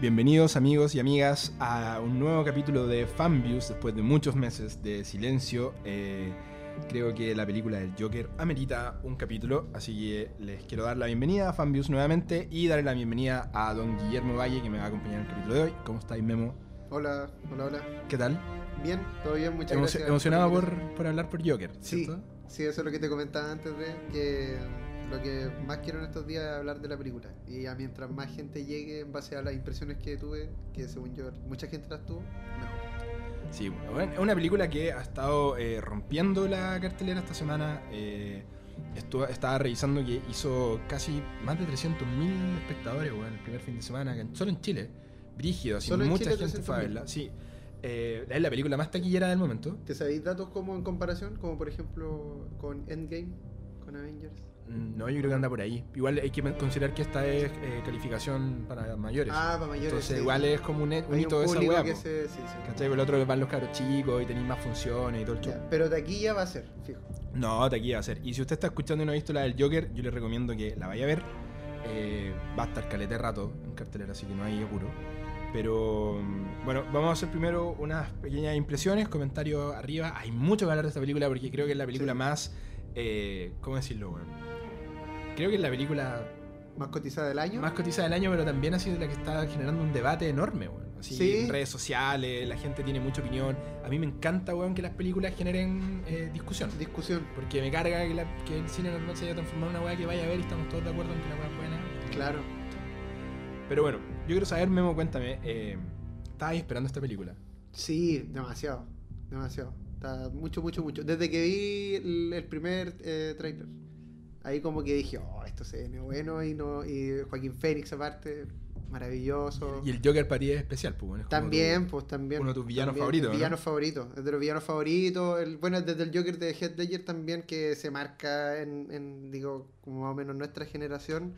Bienvenidos amigos y amigas a un nuevo capítulo de Fanviews después de muchos meses de silencio. Eh, creo que la película del Joker amerita un capítulo, así que les quiero dar la bienvenida a Fanviews nuevamente y darle la bienvenida a don Guillermo Valle que me va a acompañar en el capítulo de hoy. ¿Cómo estáis, Memo? Hola, hola, hola. ¿Qué tal? Bien, todo bien, muchas gracias. Emocionado por, por hablar por Joker, Sí, ¿cierto? sí, eso es lo que te comentaba antes de que lo que más quiero en estos días es hablar de la película. Y a mientras más gente llegue en base a las impresiones que tuve, que según yo mucha gente las tuvo, mejor. Sí, bueno, es una película que ha estado eh, rompiendo la cartelera esta semana. eh, estuvo- estaba revisando que hizo casi más de 300.000 espectadores bueno, el primer fin de semana, solo en Chile. Brígido, así mucha Chile gente fue a 300.000. verla. Sí, eh, es la película más taquillera del momento. ¿Te sabéis datos como en comparación? Como por ejemplo con Endgame, con Avengers. No, yo creo que anda por ahí. Igual hay que considerar que esta es eh, calificación para mayores. Ah, para mayores. Entonces, sí, igual es como un, un Hay hito un de esa weá. que se. Sí, sí. ¿Cachai? El otro van los cabros chicos y tenéis más funciones y todo el show. Pero taquilla va a ser, fijo. No, taquilla va a ser. Y si usted está escuchando y no ha visto la del Joker, yo le recomiendo que la vaya a ver. Eh, va a estar calete rato en cartelera, así que no hay apuro. Pero mm, bueno, vamos a hacer primero unas pequeñas impresiones, comentarios arriba. Hay mucho que hablar de esta película porque creo que es la película más. eh, ¿Cómo decirlo, weón? Creo que es la película Más cotizada del año. más cotizada del año, pero también ha sido la que está generando un debate enorme, weón. Así, Sí. en redes sociales, la gente tiene mucha opinión. A mí me encanta, weón, que las películas generen eh, discusión. Discusión. Porque me carga que, la- que el cine normal se haya transformado en una weá que vaya a ver y estamos todos de acuerdo en que la weá es buena. Claro. Pero bueno, yo quiero saber, Memo, cuéntame, eh, ¿estabas esperando esta película? Sí, demasiado. Demasiado. Está mucho, mucho, mucho. Desde que vi el, el primer eh, trailer. Ahí como que dije, oh, esto se viene bueno y no. Y Joaquín Phoenix aparte, maravilloso. Y el Joker para ti es especial, pues, es También, tu- pues también. uno de tus villanos también, favoritos, el ¿no? Villano favorito. Es de los villanos favoritos. El, bueno, desde el Joker de Heath Ledger también, que se marca en, en, digo, como más o menos nuestra generación.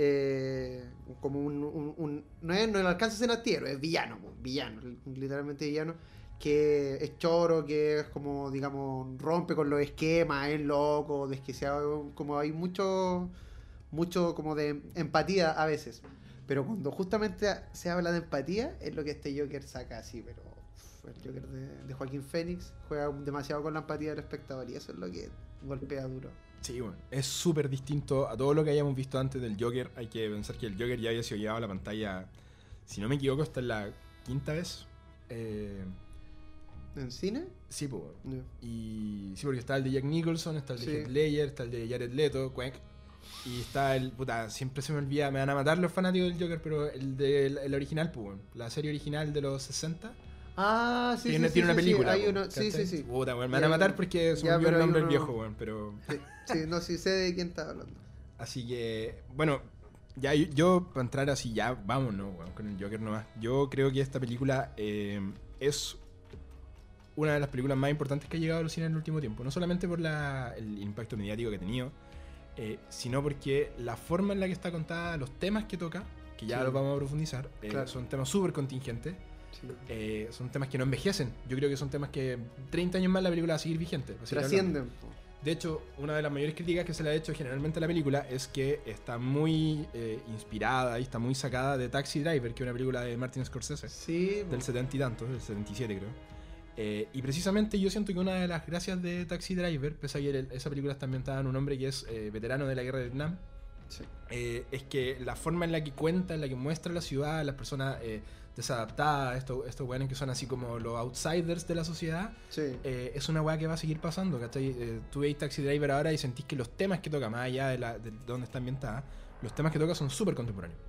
eh, como un, un- un- no, es, no alcanza a ser antihéroe, es villano, pues, villano, literalmente villano. Que es choro, que es como, digamos, rompe con los esquemas, es loco, desquiciado. Como hay mucho, mucho como de empatía a veces. Pero cuando justamente se habla de empatía, es lo que este Joker saca así, pero uf, el Joker de, Joaquín Phoenix juega demasiado con la empatía del espectador y eso es lo que golpea duro. Sí, bueno, es súper distinto a todo lo que hayamos visto antes del Joker. Hay que pensar que el Joker ya había sido llevado a la pantalla, si no me equivoco, esta es la quinta vez. Eh, ¿En cine? sí, pues. Y sí, porque está el de Jack Nicholson, está el de Sí. Heath Ledger, está el de Jared Leto, Quack. Y está el. Puta, siempre se me olvida, me van a matar los fanáticos del Joker, pero el del el original, pues, bueno, la serie original de los 60. Ah, sí, tiene sí, tiene sí, una sí, película. po, uno- sí, sí, sí. Puta, weón, me van a matar porque pero hay nombre uno- viejo, weón, pero. Sí, sí, no, sí sé de quién está hablando. Así que, bueno, ya yo, yo, para entrar así, ya vámonos, weón, con el Joker nomás. Yo creo que esta película eh, es una de las películas más importantes que ha llegado a los cines en el último tiempo. No solamente por la- el impacto mediático que ha tenido, eh, sino porque la forma en la que está contada, los temas que toca, que ya Sí. los vamos a profundizar, eh, Claro. son temas súper contingentes. Sí. eh, son temas que no envejecen. Yo creo que son temas que 30 años más la película va a seguir vigente. a seguir. Trascienden. De hecho, una de las mayores críticas que se le ha hecho generalmente a la película es que está muy eh, inspirada y está muy sacada de Taxi Driver, que es una película de Martin Scorsese, Sí, po. del 70 y tantos, del 77 creo. Eh, y precisamente yo siento que una de las gracias de Taxi Driver, pese a que el- esa película está ambientada en un hombre que es eh, veterano de la guerra de Vietnam, Sí. eh, es que la forma en la que cuenta, en la que muestra la ciudad, las personas desadaptadas, estos, estos weones que son así como los outsiders de la sociedad, Sí. es una weá que va a seguir pasando, ¿cachai? Tú veis Taxi Driver ahora y sentís que los temas que toca, más allá de, la, de dónde está ambientada, los temas que toca son súper contemporáneos.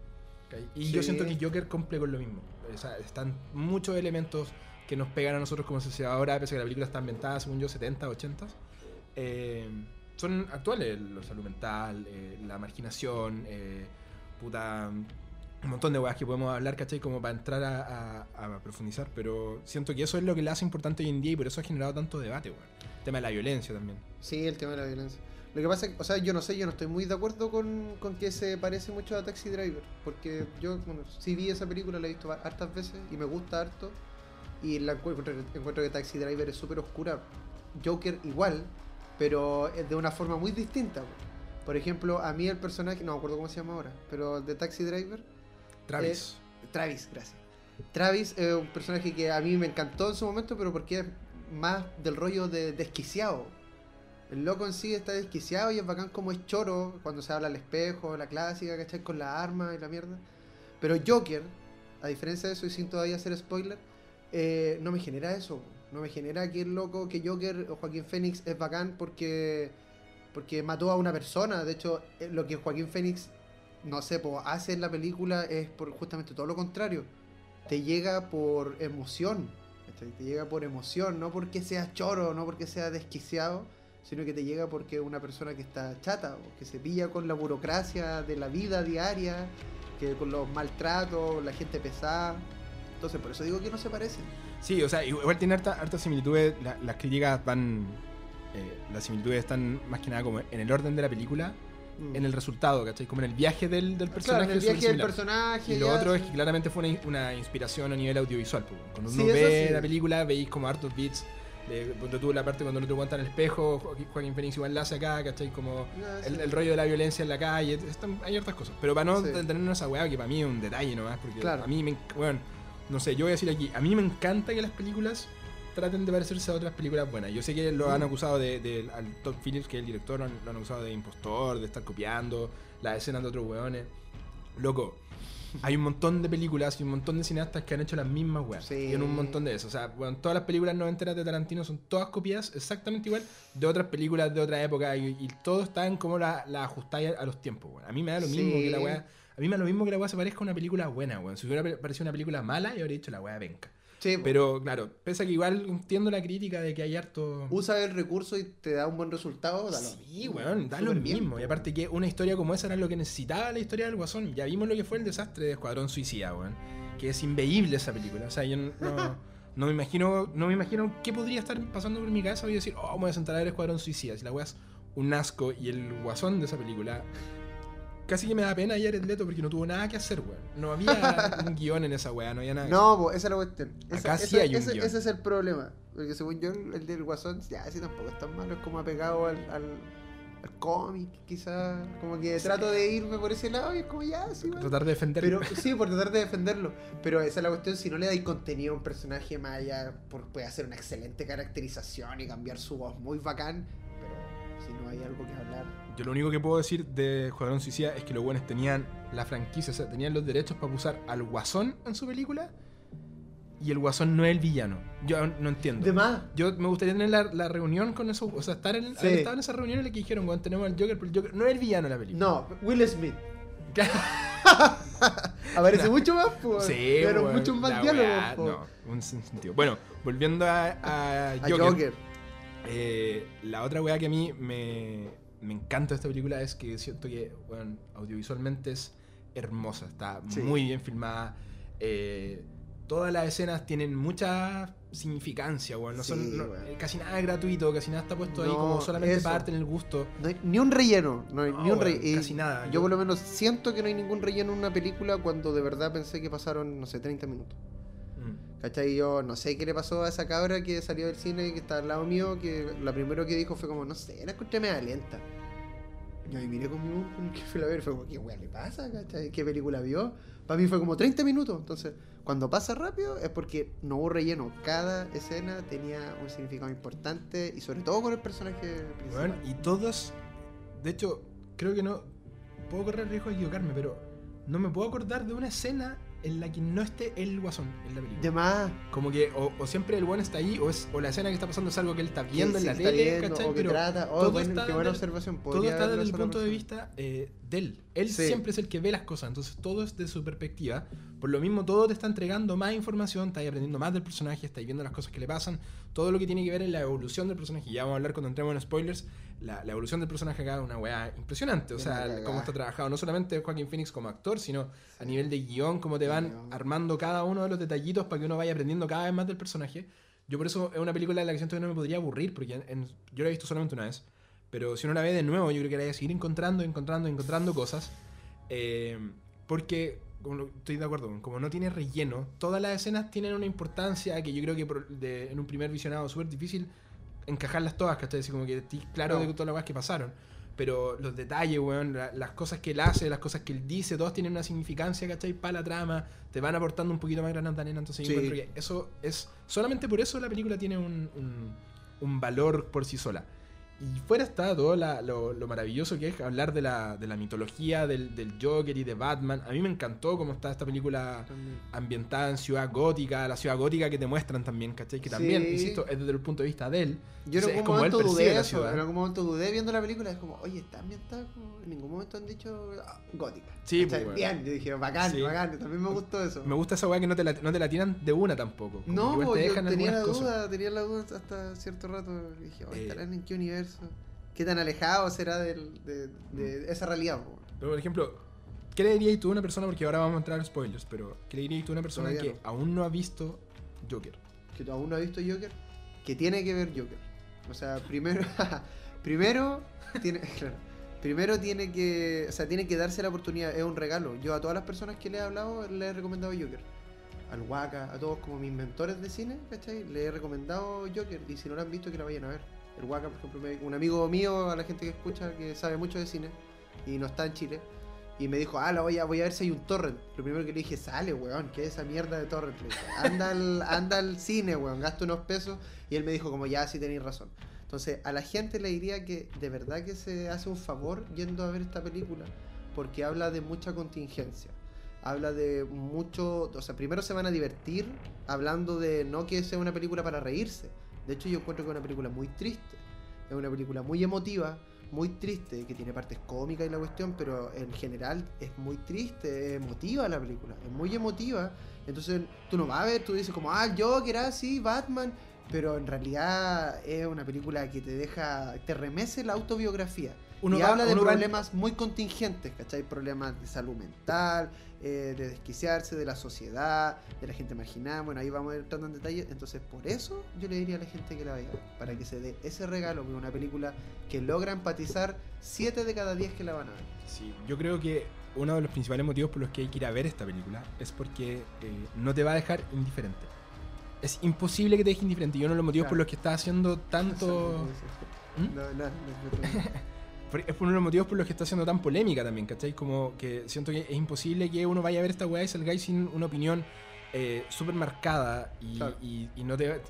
¿cachai? Y yo siento que Joker cumple con lo mismo. O sea, están muchos elementos que nos pegan a nosotros como sociedad ahora, pese a que la película está ambientada, según yo, 70, 80. Eh, son actuales, la salud mental, eh, la marginación, eh, puta, un montón de weas que podemos hablar, ¿cachai? Como para entrar a, a- a profundizar, pero siento que eso es lo que le hace importante hoy en día y por eso ha generado tanto debate, weón. El tema de la violencia también. Sí, el tema de la violencia. Lo que pasa es que, o sea, yo no sé, yo no estoy muy de acuerdo con, con que se parece mucho a Taxi Driver. Porque yo, bueno, sí vi esa película, la he visto hartas veces y me gusta harto. Y la encuentro, encuentro que Taxi Driver es súper oscura. Joker igual, pero de una forma muy distinta. po. Por ejemplo, a mí el personaje, no me acuerdo cómo se llama ahora, pero de Taxi Driver, Travis. Travis, gracias. Travis es un personaje que a mí me encantó en su momento, pero porque es más del rollo de desquiciado. El loco en sí está desquiciado y es bacán como es choro cuando se habla al espejo, la clásica, ¿cachai? Con la arma y la mierda. Pero Joker, a diferencia de eso y sin todavía hacer spoiler, eh, no me genera eso. No me genera que el loco, que Joker o Joaquín Phoenix es bacán porque, porque mató a una persona. De hecho, eh, lo que Joaquín Phoenix, no sé, po, hace en la película es por justamente todo lo contrario. Te llega por emoción. Te llega por emoción, no porque seas choro, no porque seas desquiciado, sino que te llega porque es una persona que está chata, o que se pilla con la burocracia de la vida diaria, que con los maltratos, la gente pesada. Entonces, por eso digo que no se parecen. Sí, o sea, igual tiene harta, hartas similitudes. la- las críticas van. eh, las similitudes están más que nada como en el orden de la película, Mm. en el resultado, ¿cachai? Como en el viaje del, del Claro, personaje. en el viaje del personaje. Y lo ya, otro es sí. que claramente fue una, una inspiración a nivel audiovisual. pues. Cuando Sí, uno eso ve sí. la película, veis como hartos beats. Cuando tuvo la parte cuando el otro aguanta en el espejo, Joaquín, Phoenix igual la hace acá, ¿cachai? Como Ah, el, sí. el rollo de la violencia en la calle, están- hay hartas cosas. Pero para no Sí. detenernos esa weá, que para mí es un detalle nomás, porque Claro. a mí me. Bueno, no sé, yo voy a decir aquí, a mí me encanta que las películas traten de parecerse a otras películas buenas. Yo sé que lo han Mm. acusado de, de- al Todd Phillips, que es el director, lo han, lo han acusado de impostor, de estar copiando las escenas de otros weones. Loco, hay un montón de películas y un montón de cineastas que han hecho las mismas weas. Sí. Y en un montón de eso. O sea, bueno, todas las películas noventeras de Tarantino son todas copias exactamente igual de otras películas de otra época y, y todo está en cómo la, la ajustáis a los tiempos, weón. A mí me da lo mismo Sí. que la wea. A mí me da lo mismo que la wea se parezca a una película buena, weón. Si hubiera parecido una película mala, yo habría dicho la wea venca. Sí. Pero claro, pese a que igual entiendo la crítica de que hay harto. usa el recurso y te da un buen resultado, Sí, weón, da lo bien, mismo. Y aparte que una historia como esa era lo que necesitaba la historia del Guasón. Ya vimos lo que fue el desastre de Escuadrón Suicida, weón. Que es inveíble esa película. O sea, yo no, no, no me imagino, no me imagino qué podría estar pasando por mi cabeza y decir, oh, me voy a sentar a ver Escuadrón Suicida. Si la weá es un asco y el guasón de esa película. Casi que me da pena ayer el Leto porque no tuvo nada que hacer, weón. No había un guion en esa weá, no había nada. que No, po, esa es la cuestión. Esa- Acá sí esa- hay un ese, guion. ese es el problema. Porque según yo, el del Guasón, ya, ese tampoco es tan malo. Es como apegado al, al, al cómic, quizás. Como que Sí. trato de irme por ese lado y es como ya, sí, bueno. Tratar de defenderlo. Pero sí, por tratar de defenderlo. Pero esa es la cuestión, si no le dais contenido a un personaje más allá, por- puede hacer una excelente caracterización y cambiar su voz muy bacán. Pero si no hay algo que hablar. Yo lo único que puedo decir de Escuadrón Suicida es que los buenos tenían la franquicia, o sea, tenían los derechos para usar al Guasón en su película y el Guasón no es el villano. Yo no entiendo. De más. Yo me gustaría tener la, la reunión con eso, o sea, estar en, Sí. estado en esa reunión en la que dijeron, bueno, tenemos al Joker, pero el Joker no es el villano de la película. No, Will Smith. Aparece mucho más, pues. Sí, Pero weón, muchos más po. No, un sentido. Bueno, volviendo a, a A Joker. Joker. Eh, la otra weá que a mí me, me encanta esta película es que siento que bueno, audiovisualmente es hermosa, está Sí. muy bien filmada. eh, todas las escenas tienen mucha significancia, weón. No son, no- casi nada es gratuito, casi nada está puesto ahí como solamente eso. para darte en el gusto. No hay ni un relleno. No hay No, ni un weón, relleno. casi nada. Yo Yo- por lo menos siento que no hay ningún relleno en una película cuando de verdad pensé que pasaron, no sé, 30 minutos. Mm. ¿Cachai? Yo no sé qué le pasó a esa cabra que salió del cine y que está al lado mío, que lo primero que dijo fue como, no sé, la encontré media lenta. Yo ahí miré con mi con el que fui a ver y fue como, ¿qué weá le pasa? ¿Cachai? ¿Qué película vio? Para mí fue como 30 minutos. Entonces, cuando pasa rápido es porque no hubo relleno. Cada escena tenía un significado importante y sobre todo con el personaje principal. Weón, y todos, de hecho, creo que no, puedo correr el riesgo de equivocarme, pero no me puedo acordar de una escena en la que no esté el guasón en la película. De más. Como que o, o siempre el buen está ahí, o, es, o la escena que está pasando es algo que él está viendo en la tele, viendo, ¿cachai? o que Pero trata. Oh, todo bueno, está qué buena del- observación. todo está desde el punto de vista eh, de él. Él Sí. siempre es el que ve las cosas, entonces todo es de su perspectiva. Por lo mismo, todo te está entregando más información, estás aprendiendo más del personaje, estás viendo las cosas que le pasan, todo lo que tiene que ver en la evolución del personaje. Ya vamos a hablar cuando entremos en spoilers. La, la evolución del personaje acá es una weá impresionante. O sea, cómo está trabajado, no solamente Joaquín Phoenix como actor, sino a nivel de guion, cómo te van Guión. armando cada uno de los detallitos para que uno vaya aprendiendo cada vez más del personaje. Yo por eso es una película en la que siento que no me podría aburrir, porque en- en- yo la he visto solamente una vez. Pero si uno la ve de nuevo, yo creo que la voy a seguir encontrando, encontrando, encontrando cosas. Eh, porque, como estoy de acuerdo, como no tiene relleno, todas las escenas tienen una importancia que yo creo que de- en un primer visionado es súper difícil encajarlas todas, ¿cachai? Así como que estoy claro No. de todas las cosas que pasaron. pero los detalles, weón, la- las cosas que él hace, las cosas que él dice, todos tienen una significancia, ¿cachai? Para la trama, te van aportando un poquito más granada entonces Sí. yo encuentro que eso es, solamente por eso la película tiene un, un- un valor por sí sola. Y fuera está todo la- lo, lo maravilloso que es hablar de la, de la mitología del, del Joker y de Batman. A mí me encantó cómo está esta película También. ambientada en ciudad gótica, la ciudad gótica que te muestran también, ¿cachai? Que también, Sí. insisto, es desde el punto de vista de él. Yo en algún momento dudé eso, en algún momento dudé viendo la película, es como, oye, está ambientada en ningún momento han dicho ah, gótica. Sí, pues, Bien, yo dije, bacán, Sí. bacán, también me gustó eso. Me gusta esa weá que no te la, no te la tiran de una tampoco. No, te yo dejan tenía la cosas. duda, tenía la duda hasta cierto rato. Dije, oye, Eh. ¿estarán en qué universo? ¿Qué tan alejado será del- de, de Mm. esa realidad? Pero, por ejemplo, ¿qué le dirías tú a una persona? Porque ahora vamos a entrar a spoilers, pero ¿qué le dirías tú a una persona Todavía que aún no ha visto Joker? Que aún no ha visto Joker, que tiene que ver Joker. O sea, primero, primero tiene, claro, primero tiene que, o sea, tiene que darse la oportunidad, es un regalo. Yo a todas las personas que le he hablado le he recomendado Joker. Al Waka, a todos como mis mentores de cine, ¿cachai? Le he recomendado Joker y si no lo han visto que la vayan a ver. El por ejemplo, me- un amigo mío, a la gente que escucha, que sabe mucho de cine y no está en Chile, y me dijo, ah, la voy a, voy a ver si hay un torrent. Lo primero que le dije, sale, weón, ¿qué es esa mierda de torrent? Anda, al, anda al cine, weón, gasta unos pesos. Y él me dijo, como ya, sí tenéis razón. Entonces, a la gente le diría que de verdad que se hace un favor yendo a ver esta película, porque habla de mucha contingencia. Habla de mucho, o sea, primero se van a divertir hablando de no que sea una película para reírse. De hecho, yo encuentro que es una película muy triste. Es una película muy emotiva, muy triste, que tiene partes cómicas y la cuestión, pero en general es muy triste, es emotiva la película, es muy emotiva. Entonces tú no vas a ver, tú dices como, ah, Joker, ah, sí, Batman, pero en realidad es una película que te deja, te remece la autobiografía. Uno y va- habla de uno va problemas muy contingentes, ¿cachai? Problemas de salud mental, eh, de desquiciarse, de la sociedad, de la gente marginada. Bueno, ahí vamos entrando en detalle. Entonces, por eso yo le diría a la gente que la vea, para que se dé ese regalo, que una película que logra empatizar 7 de cada 10 que la van a ver. Sí, yo creo que uno de los principales motivos por los que hay que ir a ver esta película es porque eh, no te va a dejar indiferente. Es imposible que te deje indiferente. Y uno de los motivos Claro. por los que está haciendo tanto... ¿Mm? No, no, no, no. Por- Es uno de los motivos por los que está siendo tan polémica también, ¿cachai? Como que siento que es imposible que uno vaya a ver esta weá y salgáis sin una opinión eh, súper marcada y, Claro. y- y no, te,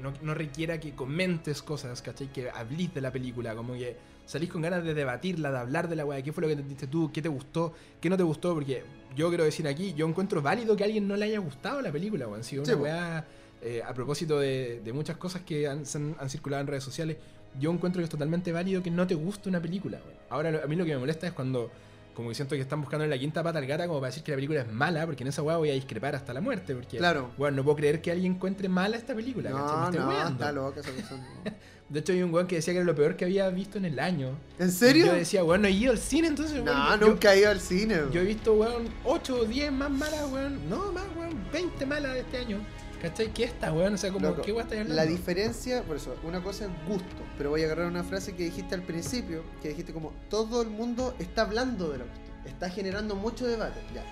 no, no requiera que comentes cosas, ¿cachai? Que hablís de la película, como que salís con ganas de debatirla, de hablar de la weá, qué fue lo que entendiste tú, qué te gustó, qué no te gustó, porque yo quiero decir aquí, yo encuentro válido que a alguien no le haya gustado la película, weón. Si una Sí, weá, eh, a propósito de, de muchas cosas que han, han circulado en redes sociales, yo encuentro que es totalmente válido que no te guste una película. weón. Ahora, a mí lo que me molesta es cuando, como que siento que están buscando en la quinta pata al gata como para decir que la película es mala, porque en esa weá voy a discrepar hasta la muerte. Porque, Claro. bueno, no puedo creer que alguien encuentre mala esta película. No, no, weando. está loca esa persona. De hecho, hay un weón que decía que era lo peor que había visto en el año. ¿En Y serio? Yo decía, weón, no he ido al cine, entonces, No, weón, yo- nunca he ido al cine. Yo he visto, weón, 8 o 10 más malas, weón. No, más, weón, 20 malas de este año. ¿Cachai? ¿Qué esta, weón? O sea, como, Loco, ¿qué weón hablando? La diferencia, por eso, una cosa es gusto, pero voy a agarrar una frase que dijiste al principio, que dijiste como todo el mundo está hablando de la cuestión, está generando mucho debate. Ya.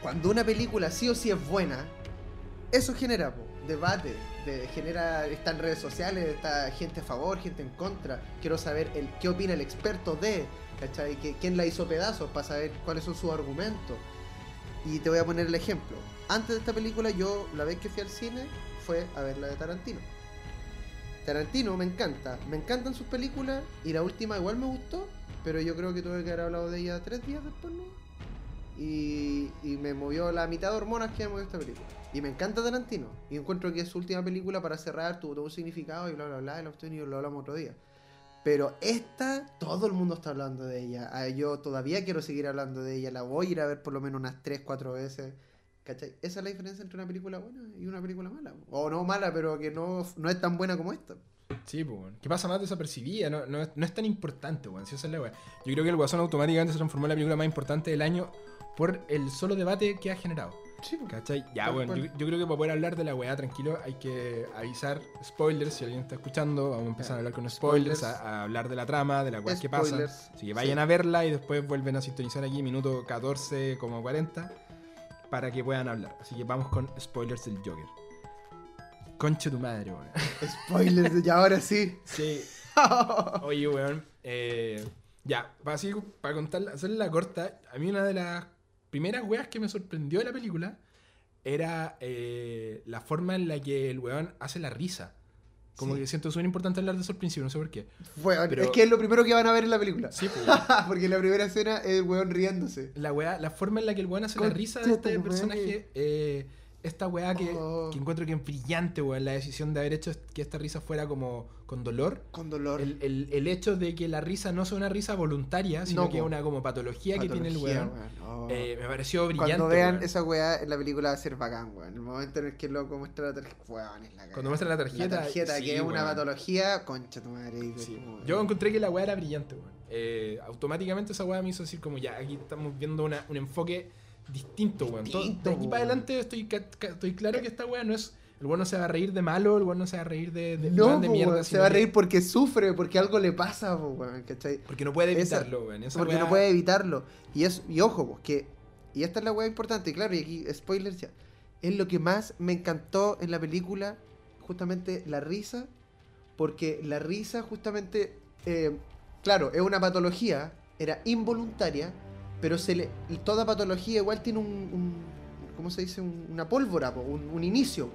Cuando una película sí o sí es buena, eso genera po, debate, de- genera, está en redes sociales, está gente a favor, gente en contra. Quiero saber el, qué opina el experto de, ¿cachai? Que- ¿Quién la hizo pedazos para saber cuáles son sus argumentos? Y te voy a poner el ejemplo. Antes de esta película, yo la vez que fui al cine fue a ver la de Tarantino. Tarantino me encanta, me encantan sus películas y la última igual me gustó, pero yo creo que tuve que haber hablado de ella tres días después, ¿no? Y, me movió la mitad de hormonas que me movió esta película. Y me encanta Tarantino. Y encuentro que es su última película para cerrar tuvo todo un significado y bla bla bla, y y lo hablamos otro día. Pero esta, todo el mundo está hablando de ella. Ah, Yo todavía quiero seguir hablando de ella. La voy a ir a ver por lo menos unas 3, 4 veces. ¿Cachai? Esa es la diferencia entre una película buena y una película mala. O no mala, pero que no, no es tan buena como esta. Sí, pues. ¿Qué pasa más desapercibida? No, no, es, no es tan importante, weón. Si esa es la weá. Yo creo que el Guasón automáticamente se transformó en la película más importante del año por el solo debate que ha generado. Sí, ¿Cachai? Ya, bueno, yo, creo que para poder hablar de la weá tranquilo hay que avisar spoilers. Si alguien está escuchando, vamos a empezar a hablar con spoilers, Spoilers. a, a hablar de la trama, de la weá que pasa. Así que vayan Sí. a verla y después vuelven a sintonizar aquí, minuto 14, como 40, para que puedan hablar. Así que vamos con spoilers del Joker. Concha tu madre, weón. Spoilers, y ahora sí. Sí. Oye, weón. eh, Ya, para, así, para contar, hacerle la corta, a mí una de las primeras weas que me sorprendió de la película era eh, la forma en la que el weón hace la risa. Como Sí. que siento súper importante hablar de eso al principio, no sé por qué. Pero- es que es lo primero que van a ver en la película. Sí, pues, Porque la primera escena es el weón riéndose. la wea, la forma en la que el weón hace la risa de este personaje, eh, esta weá que, Oh. que encuentro que es brillante, weón, la decisión de haber hecho que esta risa fuera como con dolor. Con dolor. El, el- el hecho de que la risa no sea una risa voluntaria, sino No, que es una como patología, que tiene el weón. weón. Oh. eh, me pareció brillante. Cuando vean weón. esa weá en la película va a ser bacán, weón. El momento en el que el loco muestra la tarjeta. Weón, es la cagada. Cuando muestra la tarjeta, La tarjeta, sí, que es una patología, concha tu madre. Sí. Yo encontré que la weá era brillante, weón. Eh, automáticamente esa weá me hizo decir como ya, aquí estamos viendo una- un enfoque distinto, weón. De aquí para adelante estoy, estoy claro que esta weá no es... El weón no se va a reír de malo, el weón no se va a reír de, de, No, de mierda. weón, se va a reír porque sufre, porque algo le pasa, weón, ¿cachai? Porque no puede evitarlo, weón. Porque weá- no puede evitarlo. Y, es, y ojo, pues, que. Y esta es la weá importante, y claro, y aquí, spoilers ya. Es lo que más me encantó en la película, justamente la risa. Porque la risa, justamente. eh, claro, es una patología, era involuntaria, pero se le, toda patología igual tiene un. un- ¿Cómo se dice? Un- una pólvora, un, un inicio.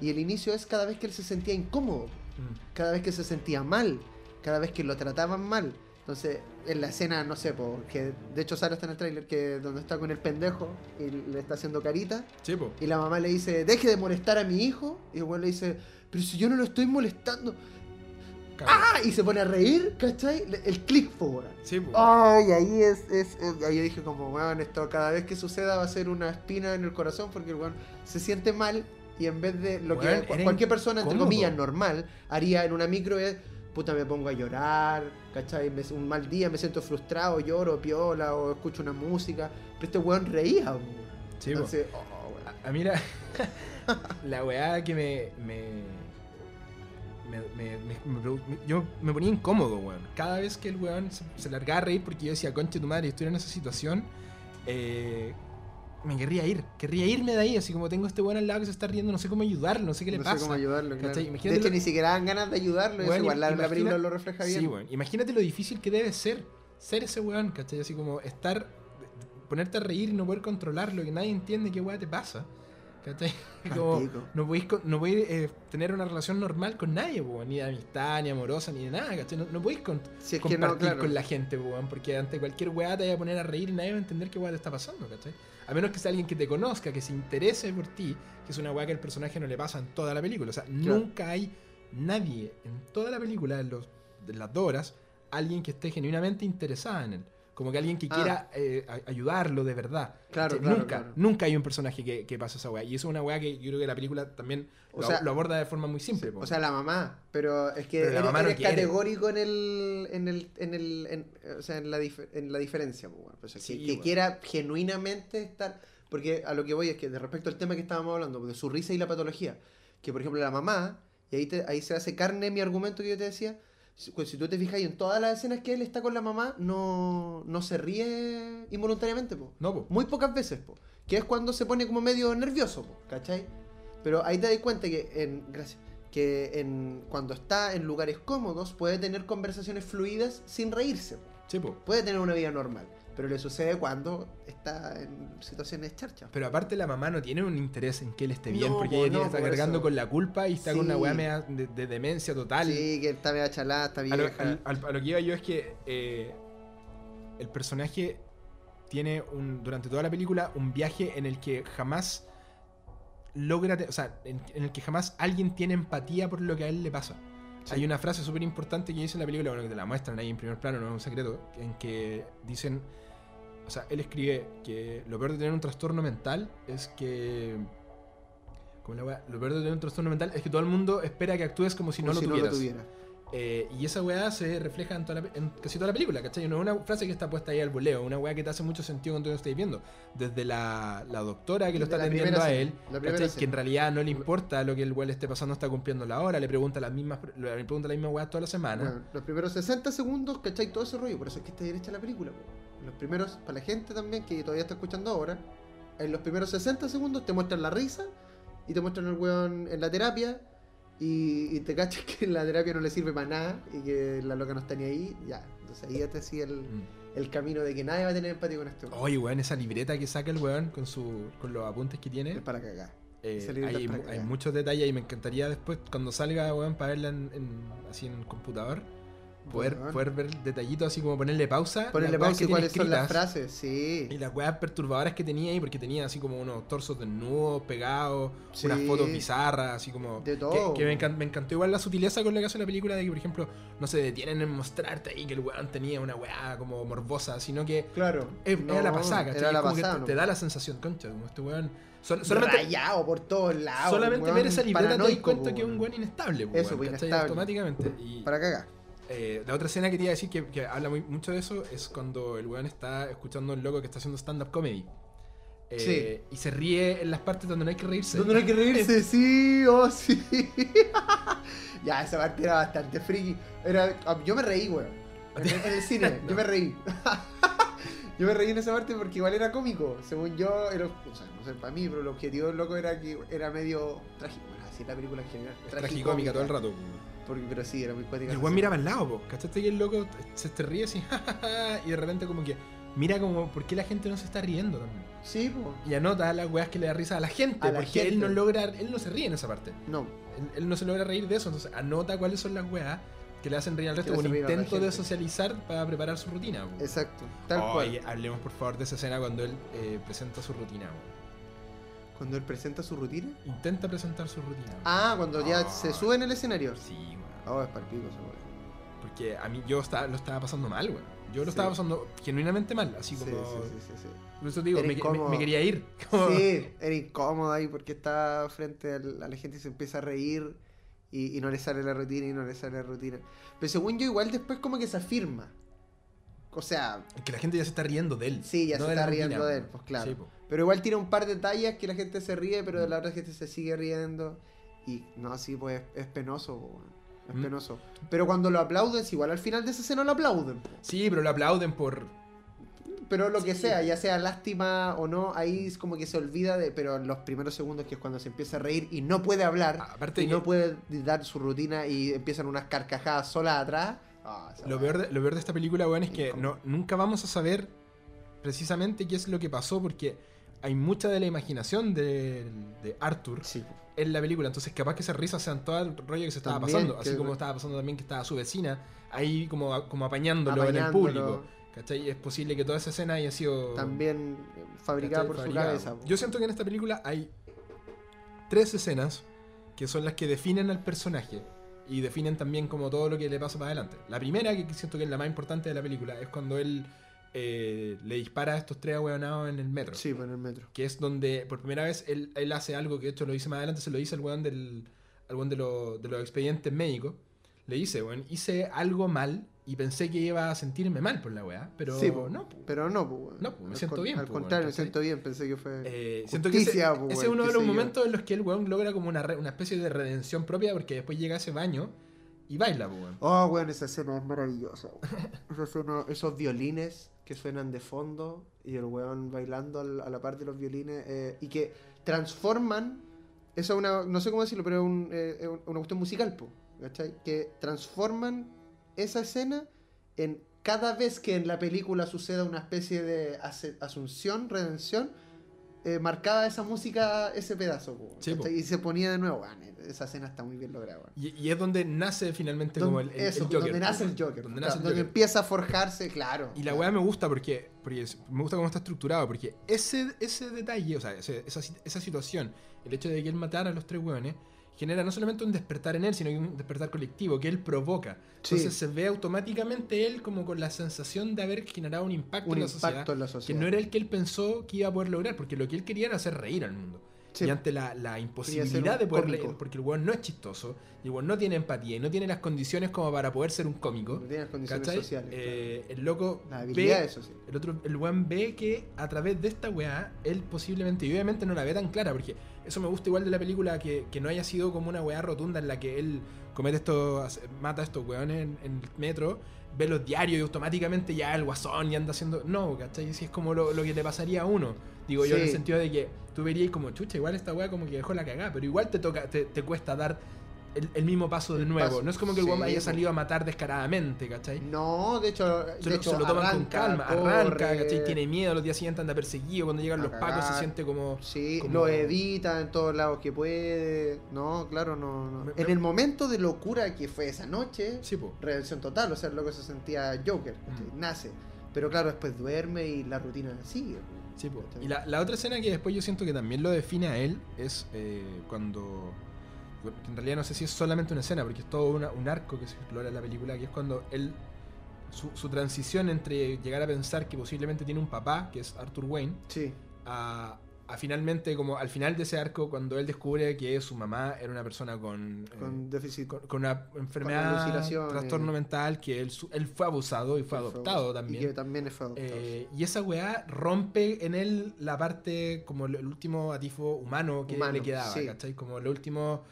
Y el inicio es cada vez que él se sentía incómodo Mm. cada vez que se sentía mal, cada vez que lo trataban mal. Entonces, en la escena, no sé, porque de hecho sale hasta en el tráiler que donde está con el pendejo y le está haciendo carita Sí, po. y la mamá le dice, "Deje de molestar a mi hijo." Y el le dice, "Pero si yo no lo estoy molestando." ¡Ah! Y se pone a reír, ¿cachai? El click forward. Sí, po. Ay, ahí es, es, es- ahí dije como, weón, esto cada vez que suceda va a ser una espina en el corazón porque el weón se siente mal y en vez de lo Weón, que cualquier persona, entre incómodo. comillas, normal, haría en una micro es, puta, me pongo a llorar, ¿cachai? Me- un mal día, me siento frustrado, lloro, piola, o escucho una música, pero este weón reía, weón. Sí. Entonces, oh, weón. A mí la, la weá que me. me me, me- me- yo me ponía incómodo, weón. Cada vez que el weón se, se largaba a reír porque yo decía, conche tu madre, estoy en esa situación, eh, me querría ir. Querría irme de ahí, así como tengo este weón al lado que se está riendo, no sé cómo ayudarlo, no sé qué le no pasa. sé cómo ayudarlo, claro. De hecho, lo- ni siquiera dan ganas de ayudarlo, Weón, igual la, la película lo refleja bien. Sí, weón. Imagínate lo difícil que debe ser ser ese weón, ¿cachai? Así como estar, ponerte a reír y no poder controlarlo, que nadie entiende qué weá te pasa. ¿Cachai? Como, Palpico. no podéis, no podéis, eh, tener una relación normal con nadie, po, ni de amistad, ni amorosa, ni de nada, ¿cachai? No, no podéis con- Si no, compartir claro. con la gente, po, porque ante cualquier weá te vaya a poner a reír y nadie va a entender qué weá te está pasando, ¿cachai? A menos que sea alguien que te conozca, que se interese por ti, que es una weá que al personaje no le pasa en toda la película. O sea, nunca hay nadie en toda la película, en, los, de las dos horas, alguien que esté genuinamente interesada en él. Como que alguien que Ah. quiera eh, ayudarlo de verdad. Claro, claro, nunca, claro. nunca hay un personaje que, que pasa esa weá. Y eso es una weá que yo creo que la película también O lo, sea- lo aborda de forma muy simple. O sea, la mamá, pero es que Pero eres, no eres categórico en el, en el, en el, en- o sea, en la, dif- en la diferencia, pues. O sea, que, Sí, que quiera genuinamente estar, porque a lo que voy es que de respecto al tema que estábamos hablando, de su risa y la patología, que por ejemplo la mamá, y ahí, te- ahí se hace carne mi argumento que yo te decía, si, pues, si tú te fijas en todas las escenas que él está con la mamá, no, no se ríe involuntariamente, pues. no, po. Muy pocas veces, po. Que es cuando se pone como medio nervioso, po, ¿cachai? Pero ahí te das cuenta que en. Gracias. Que en, cuando está en lugares cómodos puede tener conversaciones fluidas sin reírse. po. Sí, po. Puede tener una vida normal. Pero le sucede cuando está en situaciones charchas. Pero aparte la mamá no tiene un interés en que él esté bien, No, porque po, ella tiene- está por cargando eso. con la culpa y está con una weá media de, de demencia total. Sí, que está media chalada, está A lo, vieja. al- al- a lo que iba yo es que eh, el personaje tiene un, durante toda la película un viaje en el que jamás logra, o sea, en, en el que jamás alguien tiene empatía por lo que a él le pasa. Sí. Hay una frase súper importante que dice en la película, bueno, que te la muestran ahí en primer plano, no es un secreto, en que dicen, o sea, él escribe que lo peor de tener un trastorno mental es que... ¿cómo la weá? Lo peor de tener un trastorno mental es que todo el mundo espera que actúes como si, como no, si lo no lo tuvieras. tuviera. Eh, y esa weá se refleja en, toda la en casi toda la película, ¿cachai? No es una frase que está puesta ahí al voleo, una weá que te hace mucho sentido cuando lo estás viendo. Desde la, la doctora que lo está atendiendo a él, que en realidad no le importa lo que el weá le esté pasando, está cumpliendo la hora, le pregunta las mismas le pregunta la misma weá toda la semana. Bueno, los primeros 60 segundos, ¿cachai? Todo ese rollo, por eso es que está derecha la película. po. Los primeros, para la gente también que todavía está escuchando ahora, en los primeros 60 segundos te muestran la risa y te muestran el weón en la terapia y, y te cachas que la terapia no le sirve para nada y que la loca no está ni ahí, ya. Entonces ahí ya te sigue el, Mm. el camino de que nadie va a tener empatía con este weón. Oye, weón, esa libreta que saca el weón con, su, con los apuntes que tiene. Es para cagar. eh, hay, hay muchos detalles y me encantaría después, cuando salga, weón, para verla en, en- así en el computador, poder, poder ver detallitos así como ponerle pausa. Ponerle pausa y cuáles son las frases, sí. Y las weas perturbadoras que tenía ahí, porque tenía así como unos torsos desnudos, pegados, Sí. unas fotos bizarras, así como. De que- todo. Que, me, encan- me encantó igual la sutileza con la que hace la película, de que, por ejemplo, no se detienen en mostrarte ahí que el weón tenía una wea como morbosa, sino que. Claro. es- No, era la pasada, ¿cachai? Era la Como que pasada, te, da la sensación, concha, como este weón. sol- solamente Rayado por todos lados. solamente ver esa libreta te das cuenta que es un weón. inestable, Eso, weón, pues, ¿cachai? inestable. Automáticamente. Y, Para cagar. Eh, la otra escena que te iba a decir que, que habla muy, mucho de eso es cuando el weón está escuchando a un loco que está haciendo stand-up comedy. Eh, Y se ríe en las partes donde no hay que reírse. ¿Dónde no hay que reírse? Sí, oh, sí. ya, esa parte era bastante friki. Era, ah, yo me reí, weón. En, el- en el cine, yo me reí. yo me reí en esa parte porque igual era cómico. Según yo, era, o sea, no sé, para mí, pero el objetivo del loco era que era medio trágico. Bueno, así es la película en general. Es tragicómica todo el rato. Po. Porque, pero sí, era muy cuática. El weón miraba al lado, po. ¿cachaste que el loco se te ríe así? y de repente como que mira como por qué la gente no se está riendo también. Sí, po. Y anota las weas que le da risa a la gente, A la porque él no logra, él no se ríe en esa parte. No. Él, él no se logra reír de eso, entonces anota cuáles son las weas que le hacen reír al resto, un intento de socializar para preparar su rutina. po. Exacto. Tal cual. hablemos por favor de esa escena cuando él eh, presenta su rutina. weón. Cuando él presenta su rutina. Intenta presentar su rutina. Ah, cuando ya Ah. se sube en el escenario. Sí, weón. Oh, es palpico ese weón. Porque a mí yo estaba, lo estaba pasando mal, weón. Yo lo Sí. estaba pasando genuinamente mal, así Sí, como... sí, sí, sí, sí. Por eso digo, me, me- incómodo. me quería ir. Como- Sí, era incómodo ahí porque está frente al- a la gente y se empieza a reír y, y no le sale la rutina y no le sale la rutina. Pero según yo, igual después como que se afirma. O sea, Que la gente ya se está riendo de él. Sí, ya no se está rutina, riendo de él, pues, claro. Sí, pero igual tiene un par de tallas que la gente se ríe, pero de Mm. la otra gente se sigue riendo. Y no, sí, pues es penoso, po, es Mm. penoso. Pero cuando lo aplauden, igual al final de esa escena lo aplauden. po. Sí, pero lo aplauden por... Pero lo que Sí. sea, ya sea lástima o no, ahí es como que se olvida de. Pero en los primeros segundos, que es cuando se empieza a reír y no puede hablar, Aparte y que- no puede dar su rutina y empiezan unas carcajadas solas atrás. Ah, Lo peor, de, lo peor de esta película, weón, es que no, nunca vamos a saber precisamente qué es lo que pasó porque hay mucha de la imaginación de, de Arthur Sí, en la película. Entonces, capaz que esas risas sean todo el rollo que se estaba También, pasando. Así que- como estaba pasando también que estaba su vecina ahí como, como apañándolo, en el público. ¿Cachai? Es posible que toda esa escena haya sido. también fabricada ¿cachai? por Fabricada. su cabeza. Yo siento que en esta película hay tres escenas que son las que definen al personaje y definen también como todo lo que le pasa para adelante. La primera, que siento que es la más importante de la película, es cuando él eh, le dispara a estos tres ahueonados en el metro. Sí, por el metro. Que es donde por primera vez él, él hace algo que de hecho lo dice más adelante, se lo dice al weón del al weón de, lo- de los expedientes médicos. Le dice, weón, hice algo mal y pensé que iba a sentirme mal por la weá, pero Sí, po. no. po. Pero no, pues. weón. No, me siento con- bien, Al contrario, me siento bien. Pensé que fue. Eh, siento que ese, Justicia, po, ese es uno de los yo. momentos en los que el weón logra como una, re- una especie de redención propia porque después llega a ese baño y baila, po, weón. Oh, weón, esa escena es maravillosa. weón. esos violines que suenan de fondo y el weón bailando a la par de los violines eh, y que transforman. Eso es una. No sé cómo decirlo, pero es, un, eh, una cuestión musical, po, ¿cachai? Que transforman esa escena en cada vez que en la película suceda una especie de asunción, redención. eh, marcaba esa música, ese pedazo, po, Sí, y se ponía de nuevo. weón, esa escena está muy bien lograda. Y, y es donde nace finalmente como el, el- el eso, Joker. donde nace el. Joker. Donde claro, nace el donde Joker. empieza a forjarse, claro. Y la weá me gusta porque, porque es- me gusta cómo está estructurado, porque ese, ese detalle, o sea, ese- esa, esa situación, el hecho de que él matara a los tres weones, genera no solamente un despertar en él, sino que un despertar colectivo que él provoca. Sí. Entonces se ve automáticamente él como con la sensación de haber generado un impacto un en la sociedad. impacto en la Que sociedad. no era el que él pensó que iba a poder lograr, porque lo que él quería era hacer reír al mundo. Sí. Y ante la, la imposibilidad de poder reír, porque el weón no es chistoso, y el weón no tiene empatía, y no tiene las condiciones como para poder ser un cómico. No tiene las condiciones ¿cachai? sociales. Eh, el loco claro. La ve, eso sí. el otro, el weón ve que a través de esta weá, él posiblemente, y obviamente no la ve tan clara, porque eso me gusta igual de la película, que, que no haya sido como una weá rotunda en la que él comete esto, hace- mata a estos weones en, en el metro, ve los diarios y automáticamente ya el guasón y anda haciendo. No, ¿cachai? Si es como lo, lo que le pasaría a uno. Digo yo, en el sentido de que tú verías como chucha, igual esta weá como que dejó la cagada, pero igual te toca, te, te cuesta dar el, el mismo paso de nuevo. paso, no es como que el sí, haya salido a matar descaradamente, ¿cachai? No, de hecho, Se, de lo, hecho se lo toman con calma, arranca, ¿cachai? Tiene miedo, los días siguientes anda perseguido, cuando llegan los pacos se cagar. siente como... Sí, como- lo evita en todos lados que puede. No, claro, no. no. Me- En me- el momento de locura que fue esa noche, Sí, po. reacción total, o sea, lo que se sentía Joker. Mm. nace. Pero claro, después duerme y la rutina sigue. Sí, po. ¿cachai? Y la, la otra escena que después yo siento que también lo define a él es eh, cuando. Que en realidad no sé si es solamente una escena, porque es todo una- un arco que se explora en la película, que es cuando él. Su, su transición entre llegar a pensar que posiblemente tiene un papá, que es Arthur Wayne, Sí, a, a finalmente, como al final de ese arco, cuando él descubre que su mamá era una persona con. eh, con déficit. con, con una enfermedad, alucinaciones. trastorno mental, que él, su- él fue abusado y fue adoptado también. Y que también fue adoptado. Eh, y esa weá rompe en él la parte, como el, el último atifo humano que Humano, le quedaba, sí. ¿cachai? Como lo último,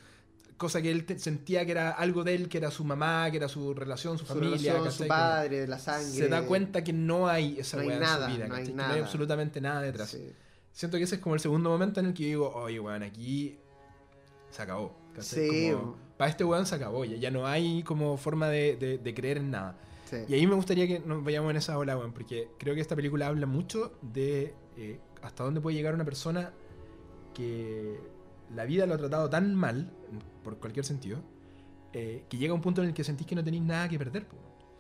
cosa que él sentía que era algo de él, que era su mamá, que era su relación, su, su familia, su padre, la sangre. se da cuenta que no hay esa No hay nada, en su vida, no hay no hay absolutamente nada detrás. Sí. Siento que ese es como el segundo momento en el que digo, oye, weón, aquí se acabó. Sí, Como, para este weón se acabó, ya, ya no hay como forma de, de- de creer en nada. sí. Y ahí me gustaría que nos vayamos en esa ola, weón, porque creo que esta película habla mucho de eh, hasta dónde puede llegar una persona que la vida lo ha tratado tan mal, por cualquier sentido, eh, que llega a un punto en el que sentís que no tenéis nada que perder. po.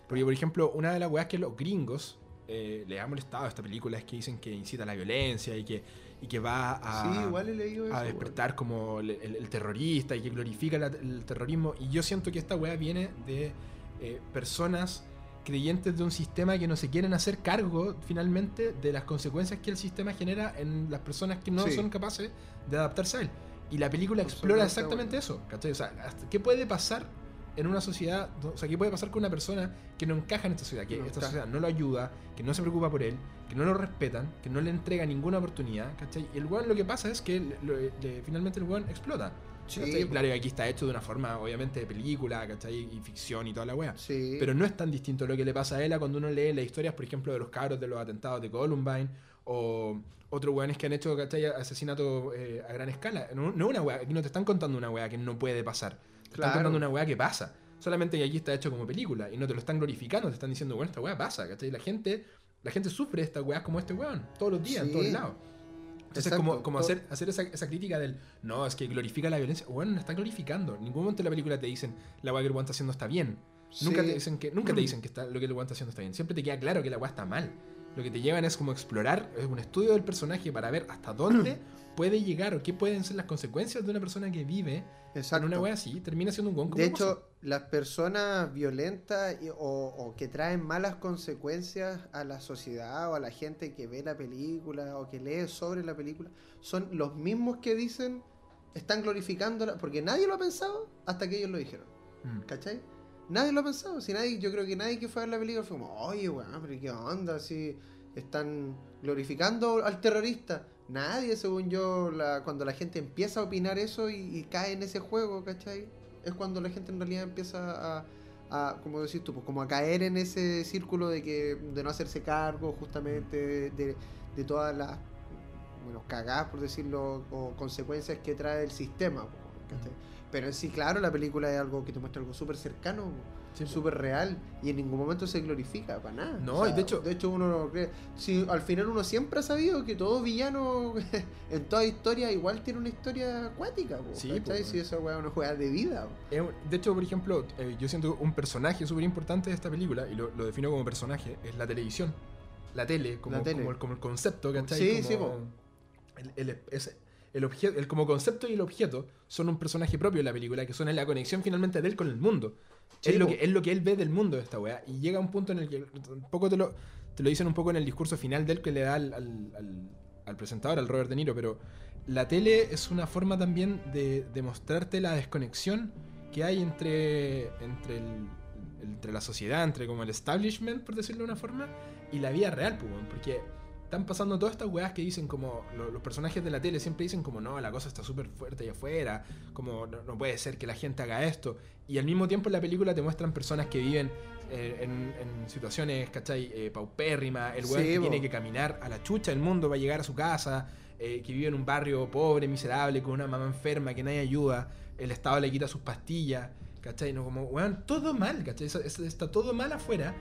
Porque, por ejemplo, una de las weas que los gringos eh, les ha molestado a esta película es que dicen que incita a la violencia y que, y que va a, sí, igual he leído eso. a weón. despertar como el, el- el terrorista y que glorifica la- el terrorismo. Y yo siento que esta weá viene de eh, personas creyentes de un sistema que no se quieren hacer cargo finalmente de las consecuencias que el sistema genera en las personas que no Sí. son capaces de adaptarse a él. Y la película explora exactamente eso. ¿cachai? O sea, ¿qué puede pasar en una sociedad? O sea, ¿qué puede pasar con una persona que no encaja en esta sociedad? Que No esta encaja. sociedad no lo ayuda, que no se preocupa por él, que no lo respetan, que no le entrega ninguna oportunidad, ¿cachai? Y el weón lo que pasa es que le- lo- le- finalmente el weón explota. Sí. Claro, y aquí está hecho de una forma, obviamente, de película, ¿cachai? Y ficción y toda la wea. Sí. Pero no es tan distinto lo que le pasa a él a cuando uno lee las historias, por ejemplo, de los cabros de los atentados de Columbine o otros weones que han hecho ¿cachai? asesinato eh, a gran escala. No, no una wea, aquí no te están contando una wea que no puede pasar. Te están contando una wea que pasa. Solamente que aquí está hecho como película y no te lo están glorificando, te están diciendo, bueno, esta wea pasa, ¿cachai? La gente, la gente sufre estas weas como este weón, todos los días, en Sí. todos lados. Entonces, Exacto. como, hacer, hacer esa, esa crítica del no, es que glorifica la violencia. Bueno, no está glorificando. En ningún momento de la película te dicen la weá que el weón está haciendo está bien. Nunca te dicen que, nunca te dicen que está, lo que el weón está haciendo está bien. Siempre te queda claro que la weá está mal. Lo que te llevan es como explorar, es un estudio del personaje para ver hasta dónde puede llegar o qué pueden ser las consecuencias de una persona que vive Exacto. en una weá así. Termina siendo un como De hecho, las personas violentas y- o, o que traen malas consecuencias a la sociedad o a la gente que ve la película o que lee sobre la película son los mismos que dicen están glorificándola porque nadie lo ha pensado hasta que ellos lo dijeron. Mm. ¿Cachai? Nadie lo ha pensado. Si nadie, yo creo que nadie que fue a ver la película fue como, oye, weón, pero qué onda, si están glorificando al terrorista. Nadie, según yo, la, cuando la gente empieza a opinar eso y, cae en ese juego, ¿cachai? Es cuando la gente en realidad empieza a, como decís tú, pues, como a caer en ese círculo de que de no hacerse cargo justamente de, de- todas las bueno, cagadas, por decirlo, o consecuencias que trae el sistema. ¿cachai? Pero en sí, claro, la película es algo que te muestra algo súper cercano, Sí, súper real, y en ningún momento se glorifica, para nada. No, y de hecho- De hecho, uno no cree. Si al final uno siempre ha sabido que todo villano en toda historia igual tiene una historia acuática, po, Sí, po, Si esa weá es una juega de vida. De hecho, por ejemplo, eh, yo siento un personaje súper importante de esta película, y lo, lo defino como personaje, es la televisión. La tele, como, La tele. como, el, como el concepto, ¿cachai? Sí, Como sí, po. el, el objeto, el como concepto y el objeto son un personaje propio de la película, que son la conexión finalmente de él con el mundo. Es, lo que, es lo que él ve del mundo de esta weá. Y llega un punto en el que un poco te lo, te lo dicen un poco en el discurso final de él que le da al, al- al- al presentador, al Robert De Niro, pero la tele es una forma también de, de mostrarte la desconexión que hay entre, entre, el- entre la sociedad, entre como el establishment, por decirlo de una forma, y la vida real, porque están pasando todas estas weas que dicen como lo- los personajes de la tele siempre dicen como no, la cosa está súper fuerte allá afuera, como no, no puede ser que la gente haga esto. Y al mismo tiempo en la película te muestran personas que viven eh, en, en situaciones, ¿cachai? Eh, paupérrimas, el weón Sí, que tiene que caminar a la chucha, el mundo va a llegar a su casa. eh, que vive en un barrio pobre, miserable, con una mamá enferma, que nadie ayuda, el Estado le quita sus pastillas, ¿cachai? No, como, weón, todo mal, ¿cachai? Está todo mal afuera.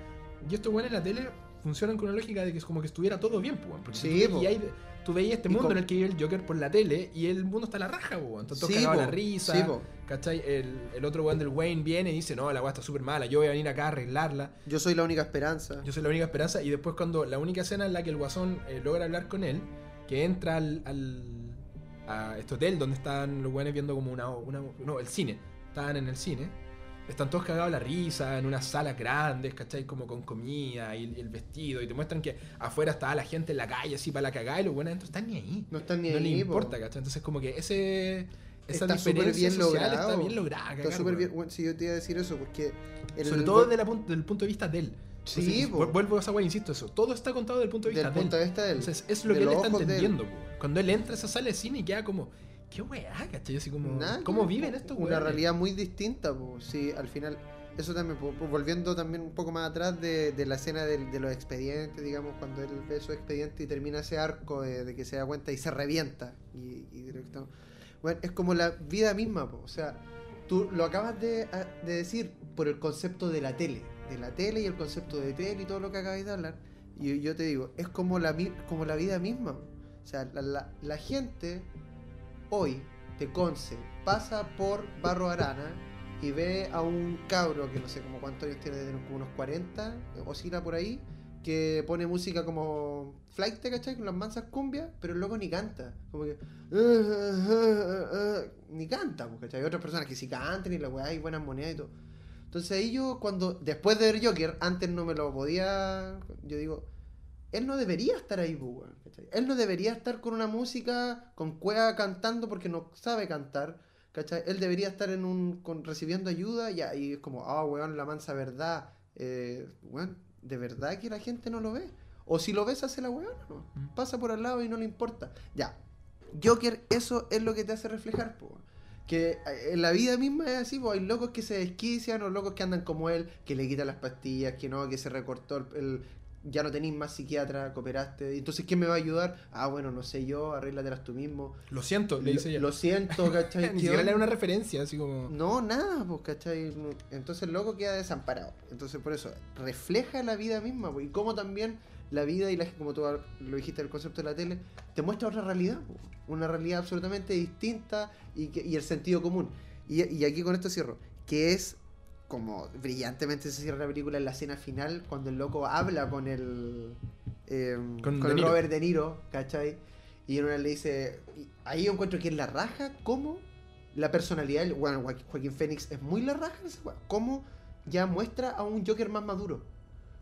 Y estos weones en la tele funcionan con una lógica de que es como que estuviera todo bien, pues. Porque Sí, tú, po. veías, tú veías este Y mundo en el que vive el Joker por la tele y el mundo está a la raja, pues, todos Sí, la risa. Sí. ¿Cachai? El, el otro weón del Wayne viene y dice, no, la weá está súper mala, yo voy a venir acá a arreglarla. Yo soy la única esperanza. Yo soy la única esperanza. Y después cuando la única escena en la que el guasón eh, logra hablar con él, que entra al, al- a este hotel donde están los weones viendo como una, una- No, el cine. Estaban en el cine. Están todos cagados a la risa, en unas salas grandes, ¿cachai? Como con comida y, el vestido. Y te muestran que afuera estaba la gente en la calle así para la cagada y los buenos adentro están ni ahí. No están ni no ahí, les po. importa, ¿cachai? Entonces como que ese... Esa Está súper diferencia bien social logrado. está bien lograda. Está cagar, súper weón. bien. Bueno, sí, yo te iba a decir eso porque. el- Sobre todo desde, la pun- desde el punto de vista de él. Sí, Entonces, vuelvo a esa weá, insisto eso. Todo está contado desde el punto de vista del de él. punto de vista de él. Entonces, es lo de que él está entendiendo. Cuando él entra a esa sala de cine y queda como, ¿qué weá, cachai? Así como, Nada ¿cómo viven estos Una realidad muy distinta, pues. Sí, al final. Eso también, po, po, volviendo también un poco más atrás de, de la escena de, los expedientes, digamos, cuando él ve su expediente y termina ese arco de, de que se da cuenta y se revienta. Y, y directo. Bueno, es como la vida misma, po. O sea, tú lo acabas de, decir por el concepto de la tele. De la tele y el concepto de tele y todo lo que acabáis de hablar. Y yo te digo, es como la, como la vida misma. O sea, la, la- la gente hoy de Conce pasa por Barro Arana y ve a un cabro que no sé como cuántos años tiene, como unos 40, oscila por ahí, que pone música como flight, ¿cachai? Con las mansas cumbias, pero loco ni canta. Como que... ni canta, pues, ¿cachai? Hay otras personas que sí cantan y la weá, hay buenas monedas y todo. Entonces ahí yo cuando, después de ver Joker, antes no me lo podía, yo digo, él no debería estar ahí, pues, weón, ¿cachai? Él no debería estar con una música, con cueva cantando porque no sabe cantar, ¿cachai? Él debería estar en un, con, recibiendo ayuda y ahí es como, ah, weón, la mansa verdad. Eh, weón, ¿de verdad que la gente no lo ve? O si lo ves, hace la weón, ¿no? Mm. Pasa por al lado y no le importa. Ya, Joker, eso es lo que te hace reflejar, weón. Que eh, en la vida misma es así, pues hay locos que se desquician o locos que andan como él, que le quitan las pastillas, que no, que se recortó el, el- ya no tenéis más psiquiatra, cooperaste. Entonces, ¿quién me va a ayudar? Ah, bueno, no sé yo, arréglatelas tú mismo. Lo siento, le dice ella. lo siento, ¿cachai? Ni ¿Qué siquiera le da una referencia, así como... No, nada, pues, ¿cachai? Entonces el loco queda desamparado. Entonces por eso, refleja la vida misma, pues, y como también la vida y la como tú lo dijiste el concepto de la tele, te muestra otra realidad, pues, una realidad absolutamente distinta y, que- y el sentido común. Y, y aquí con esto cierro, que es como brillantemente se cierra la película en la escena final, cuando el loco habla con el, eh, Con el. Robert De Niro, ¿cachai? Y en una le dice, ahí yo encuentro que es la raja, como la personalidad, del- bueno, Joaqu- Joaquín Phoenix es muy la raja cómo ya muestra a un Joker más maduro.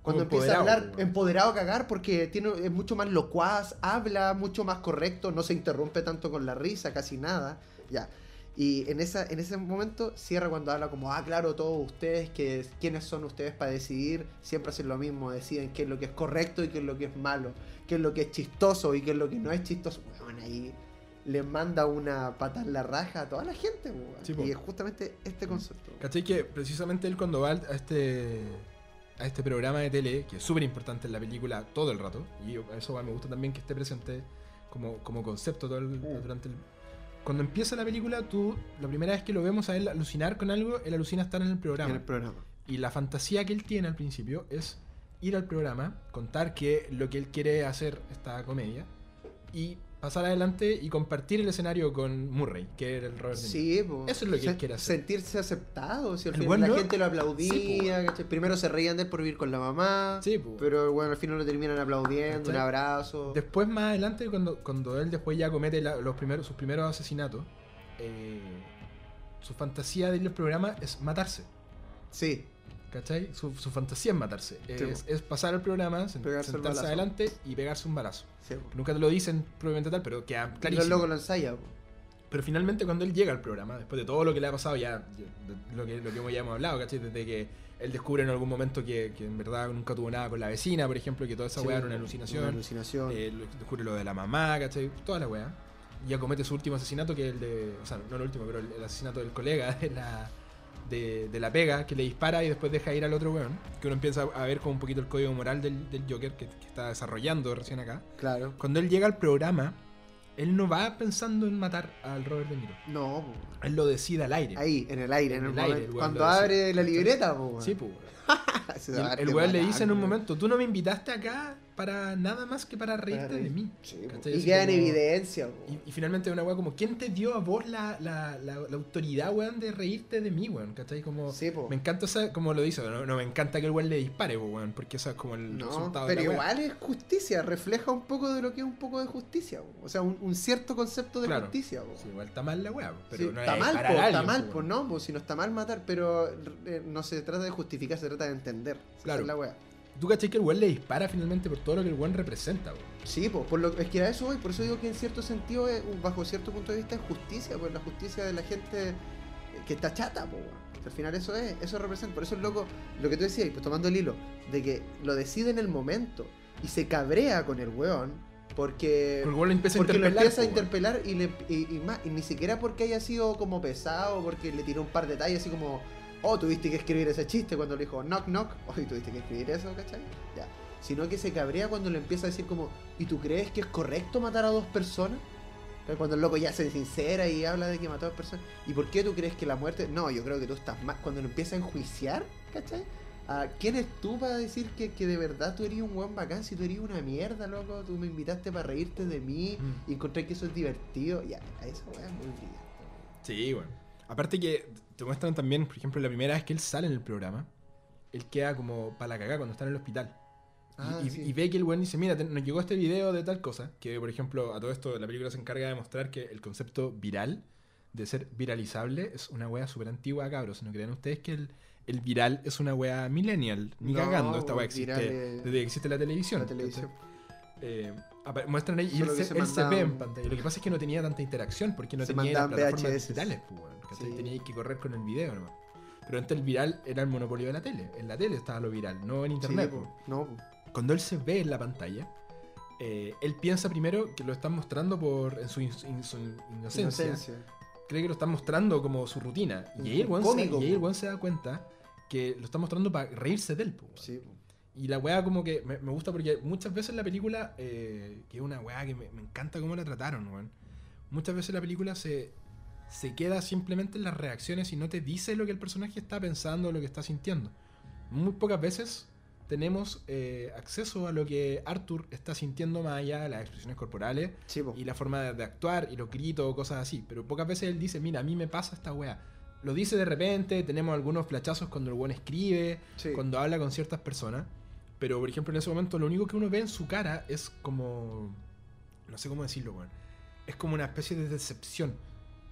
Cuando empieza a hablar empoderado a cagar porque tiene, es mucho más locuaz, habla mucho más correcto, no se interrumpe tanto con la risa, casi nada. Ya. Y en, esa, en ese momento cierra cuando habla como, ah, claro, todos ustedes, que, ¿quiénes son ustedes para decidir? Siempre hacen lo mismo, deciden qué es lo que es correcto y qué es lo que es malo, qué es lo que es chistoso y qué es lo que no es chistoso. Bueno, ahí le manda una pata en la raja a toda la gente. Sí, y es justamente este concepto. ¿Cachai? Que precisamente él cuando va a este, a este programa de tele, que es súper importante en la película todo el rato, y eso me gusta también que esté presente como, como concepto todo el- Mm. durante el... Cuando empieza la película, tú, la primera vez que lo vemos a él alucinar con algo, él alucina estar en el programa. En el programa. Y la fantasía que él tiene al principio es ir al programa, contar que lo que él quiere hacer esta comedia y pasar adelante y compartir el escenario con Murray, que era el Robert. Sí, po. Eso es lo que él Se- quiere hacer. Sentirse aceptado. Si al El final buen la gente lo Sí, aplaudía. ¿cachai? Primero se reían de él por vivir con la mamá. Sí. Pero bueno, al final lo terminan aplaudiendo, ¿Cachai? un abrazo. Después, más adelante, cuando, cuando él después ya comete la- los primeros, sus primeros asesinatos, eh, su fantasía de ir al programa es matarse. Sí, ¿Cachai? Su, su fantasía es matarse. Es, es pasar al programa, sen- el sentarse adelante y pegarse un balazo. sí. Nunca te lo dicen propiamente tal, pero queda Y clarísimo. Los locos lo ensayan. Pero finalmente cuando él llega al programa, después de todo lo que le ha pasado ya, lo que, lo que ya hemos hablado, ¿cachai? Desde que él descubre en algún momento que, que en verdad nunca tuvo nada con la vecina, por ejemplo, que toda esa Sí, weá era una alucinación. Una alucinación. Eh, descubre lo de la mamá, ¿cachai? Toda la weá. Y ya comete su último asesinato, que es el de. O sea, no el último, pero el, el asesinato del colega de la, de, de la pega, que le dispara y después deja ir al otro weón. Que uno empieza a ver como un poquito el código moral del, del Joker que, que está desarrollando recién acá. claro. Cuando él llega al programa, él no va pensando en matar al Robert De Niro. No, po. Él lo decide al aire. ahí, en el aire, en, En el el aire, el Cuando abre la libreta, po, weón. Sí, pues. a El, el weón le dice en un momento, tú no me invitaste acá para nada más que para reírte de reír. mí. Sí, po. ¿Cachai? y queda en evidencia, po. Y, y finalmente una weá como, ¿quién te dio a vos la, la, la, la autoridad, weón, de reírte de mí, weón? ¿Cachai? Como, Sí, po. me encanta esa, como lo dice, no, no me encanta que el weón le dispare, po, weón, porque eso es como el No, resultado pero de la weá. igual es justicia, refleja un poco de lo que es un poco de justicia, po. o sea, un, un cierto concepto de Claro. justicia. po. Sí, igual está mal la weá, po, pero no está es mal, po, está mal, po, pues weón. no, pues si no está mal matar, pero eh, no se trata de justificar, se trata de entender. Esa Claro. es la wea. Tú cachai que el weón le dispara finalmente por todo lo que el weón representa, weón. Sí, pues por lo, es que a eso voy, por eso digo que en cierto sentido, es- bajo cierto punto de vista, es justicia, pues la justicia de la gente eh, que está chata, pues. weón. Al final eso es, eso representa, por eso es loco, lo que tú decías, pues tomando el hilo, de que lo decide en el momento y se cabrea con el weón, porque... El weón lo empieza a Porque lo interpelar. empieza a po, interpelar y, le, y, y más, y ni siquiera porque haya sido como pesado, porque le tiró un par de detalles así como, oh, tuviste que escribir ese chiste cuando le dijo knock knock, oh, y tuviste que escribir eso, ¿cachai? Ya. Sino que se cabrea cuando le empieza a decir como, ¿y tú crees que es correcto matar a dos personas? Cuando el loco ya se sincera y habla de que mató a dos personas. ¿Y por qué tú crees que la muerte.? No, yo creo que tú estás mal. Cuando lo empieza a enjuiciar, ¿cachai? Ah, ¿Quién es tú para decir que, que de verdad tú eres un buen bacán? Si tú eres una mierda, loco, tú me invitaste para reírte de mí Mm. y encontré que eso es divertido. Ya, a weá es muy brillante. Sí, bueno. Aparte que te muestran también, por ejemplo, la primera vez que él sale en el programa, él queda como para la cagada cuando está en el hospital. Y- Ah, y, sí. y ve que el weón dice, mira, te- nos llegó este video de tal cosa, que por ejemplo, a todo esto la película se encarga de mostrar que el concepto viral, de ser viralizable, es una wea súper antigua, cabros. ¿No creen ustedes que el, el viral es una wea millennial? Ni No, cagando, esta wea existe es- desde que existe la televisión. La televisión. Eh, muestran ahí y él, se, él se ve en pantalla. Lo que pasa es que no tenía tanta interacción porque no Se tenía las plataformas VHS. digitales. Pues, ¿cachai? Sí. Tenía que correr con el video nomás. Pero antes el viral era el monopolio de la tele. En la tele estaba lo viral, no en internet. Sí, po. No, po. Cuando él se ve en la pantalla, eh, él piensa primero que lo están mostrando por en su, in- in- su inocencia. Inocencia. Cree que lo están mostrando como su rutina. Y ahí el se, po. da cuenta que lo están mostrando para reírse de él. pues, weón. Sí, po. Y la weá como que me, me gusta porque muchas veces la película, eh, que es una weá que me, me encanta cómo la trataron, weón. Muchas veces la película se, se queda simplemente en las reacciones y no te dice lo que el personaje está pensando o lo que está sintiendo. Muy pocas veces tenemos eh, acceso a lo que Arthur está sintiendo más allá de las expresiones corporales y la forma de, de actuar y los gritos o cosas así. Pero pocas veces él dice, mira, a mí me pasa esta weá. Lo dice de repente, tenemos algunos flachazos cuando el weón escribe, Sí. cuando habla con ciertas personas. Pero, por ejemplo, en ese momento lo único que uno ve en su cara es como... No sé cómo decirlo, weón. Es como una especie de decepción.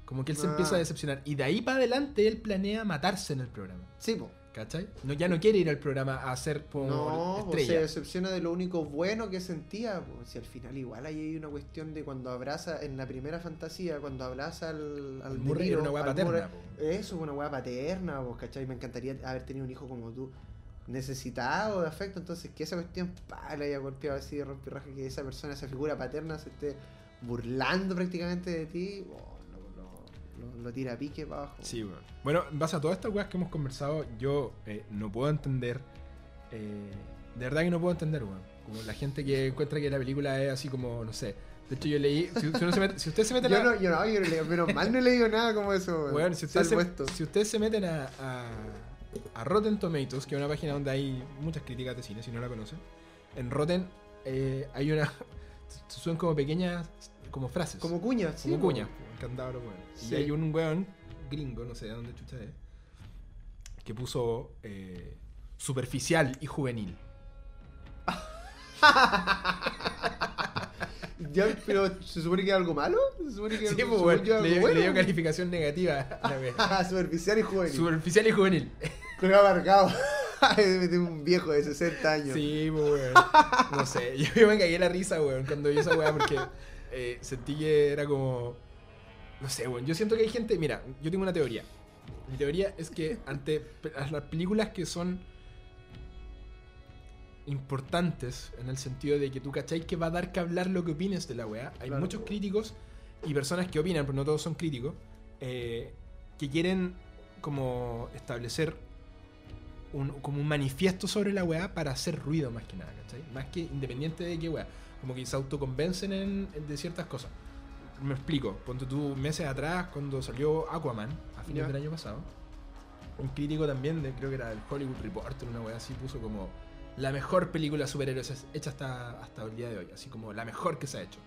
Como que él se Ah. empieza a decepcionar. Y de ahí para adelante él planea matarse en el programa. Sí, po. ¿Cachai? No, ya no quiere ir al programa a hacer como No, po, se estrella. decepciona de lo único bueno que sentía. po. Si al final igual ahí hay una cuestión de cuando abraza, en la primera fantasía, cuando abraza al, al Murray una weá paterna. Po. Eso, una weá paterna, vos, ¿cachai? Me encantaría haber tenido un hijo como tú, necesitado de afecto, entonces que esa cuestión pa, le haya golpeado así de rompirraje, que esa persona, esa figura paterna se esté burlando prácticamente de ti, oh, lo- tira a pique para abajo. Sí, bueno. Bueno, en base a todas estas weas que hemos conversado, yo eh, no puedo entender. eh, de verdad que no puedo entender, weón. Como la gente que encuentra que la película es así como, no sé. De hecho, yo leí. Si, si se mete- si usted se mete Yo no, yo no, yo le- menos mal no he leído nada como eso, weón. weón, si, ustedes se, si ustedes se meten a, a, a Rotten Tomatoes, que es una página donde hay muchas críticas de cine, si no la conocen, en Rotten eh, hay una. Son como pequeñas como frases. Como cuñas, sí. como cuñas, los weones. Sí. Y hay un weón gringo, no sé de dónde chucha es, que puso eh, superficial y juvenil. Ya, pero ¿se supone que es algo malo? ¿Se supone que Sí, pues, weón, le, algo dio- bueno? le dio calificación negativa a la wea. Superficial y juvenil. Superficial y juvenil. Con abarcado. de un viejo de 60 años. Sí, pues, weón. No sé, yo, yo me cagué la risa, weón, cuando vi esa weá porque eh, sentí que era como. No sé, weón. Yo siento que hay gente. Mira, yo tengo una teoría. Mi teoría es que ante las películas que son importantes en el sentido de que tú cacháis que va a dar que hablar lo que opines de la weá. Hay Claro. muchos críticos y personas que opinan, pero no todos son críticos, eh, que quieren como establecer un, como un manifiesto sobre la weá para hacer ruido más que nada, ¿cachai? Más que independiente de qué weá. Como que se autoconvencen en, en- de ciertas cosas. Me explico. Ponte tú meses atrás, cuando salió Aquaman, a fines del año pasado, un crítico también, de, creo que era del Hollywood Reporter, una wea así, puso como la mejor película de superhéroes hecha hasta, hasta el día de hoy. Así como la mejor que se ha hecho.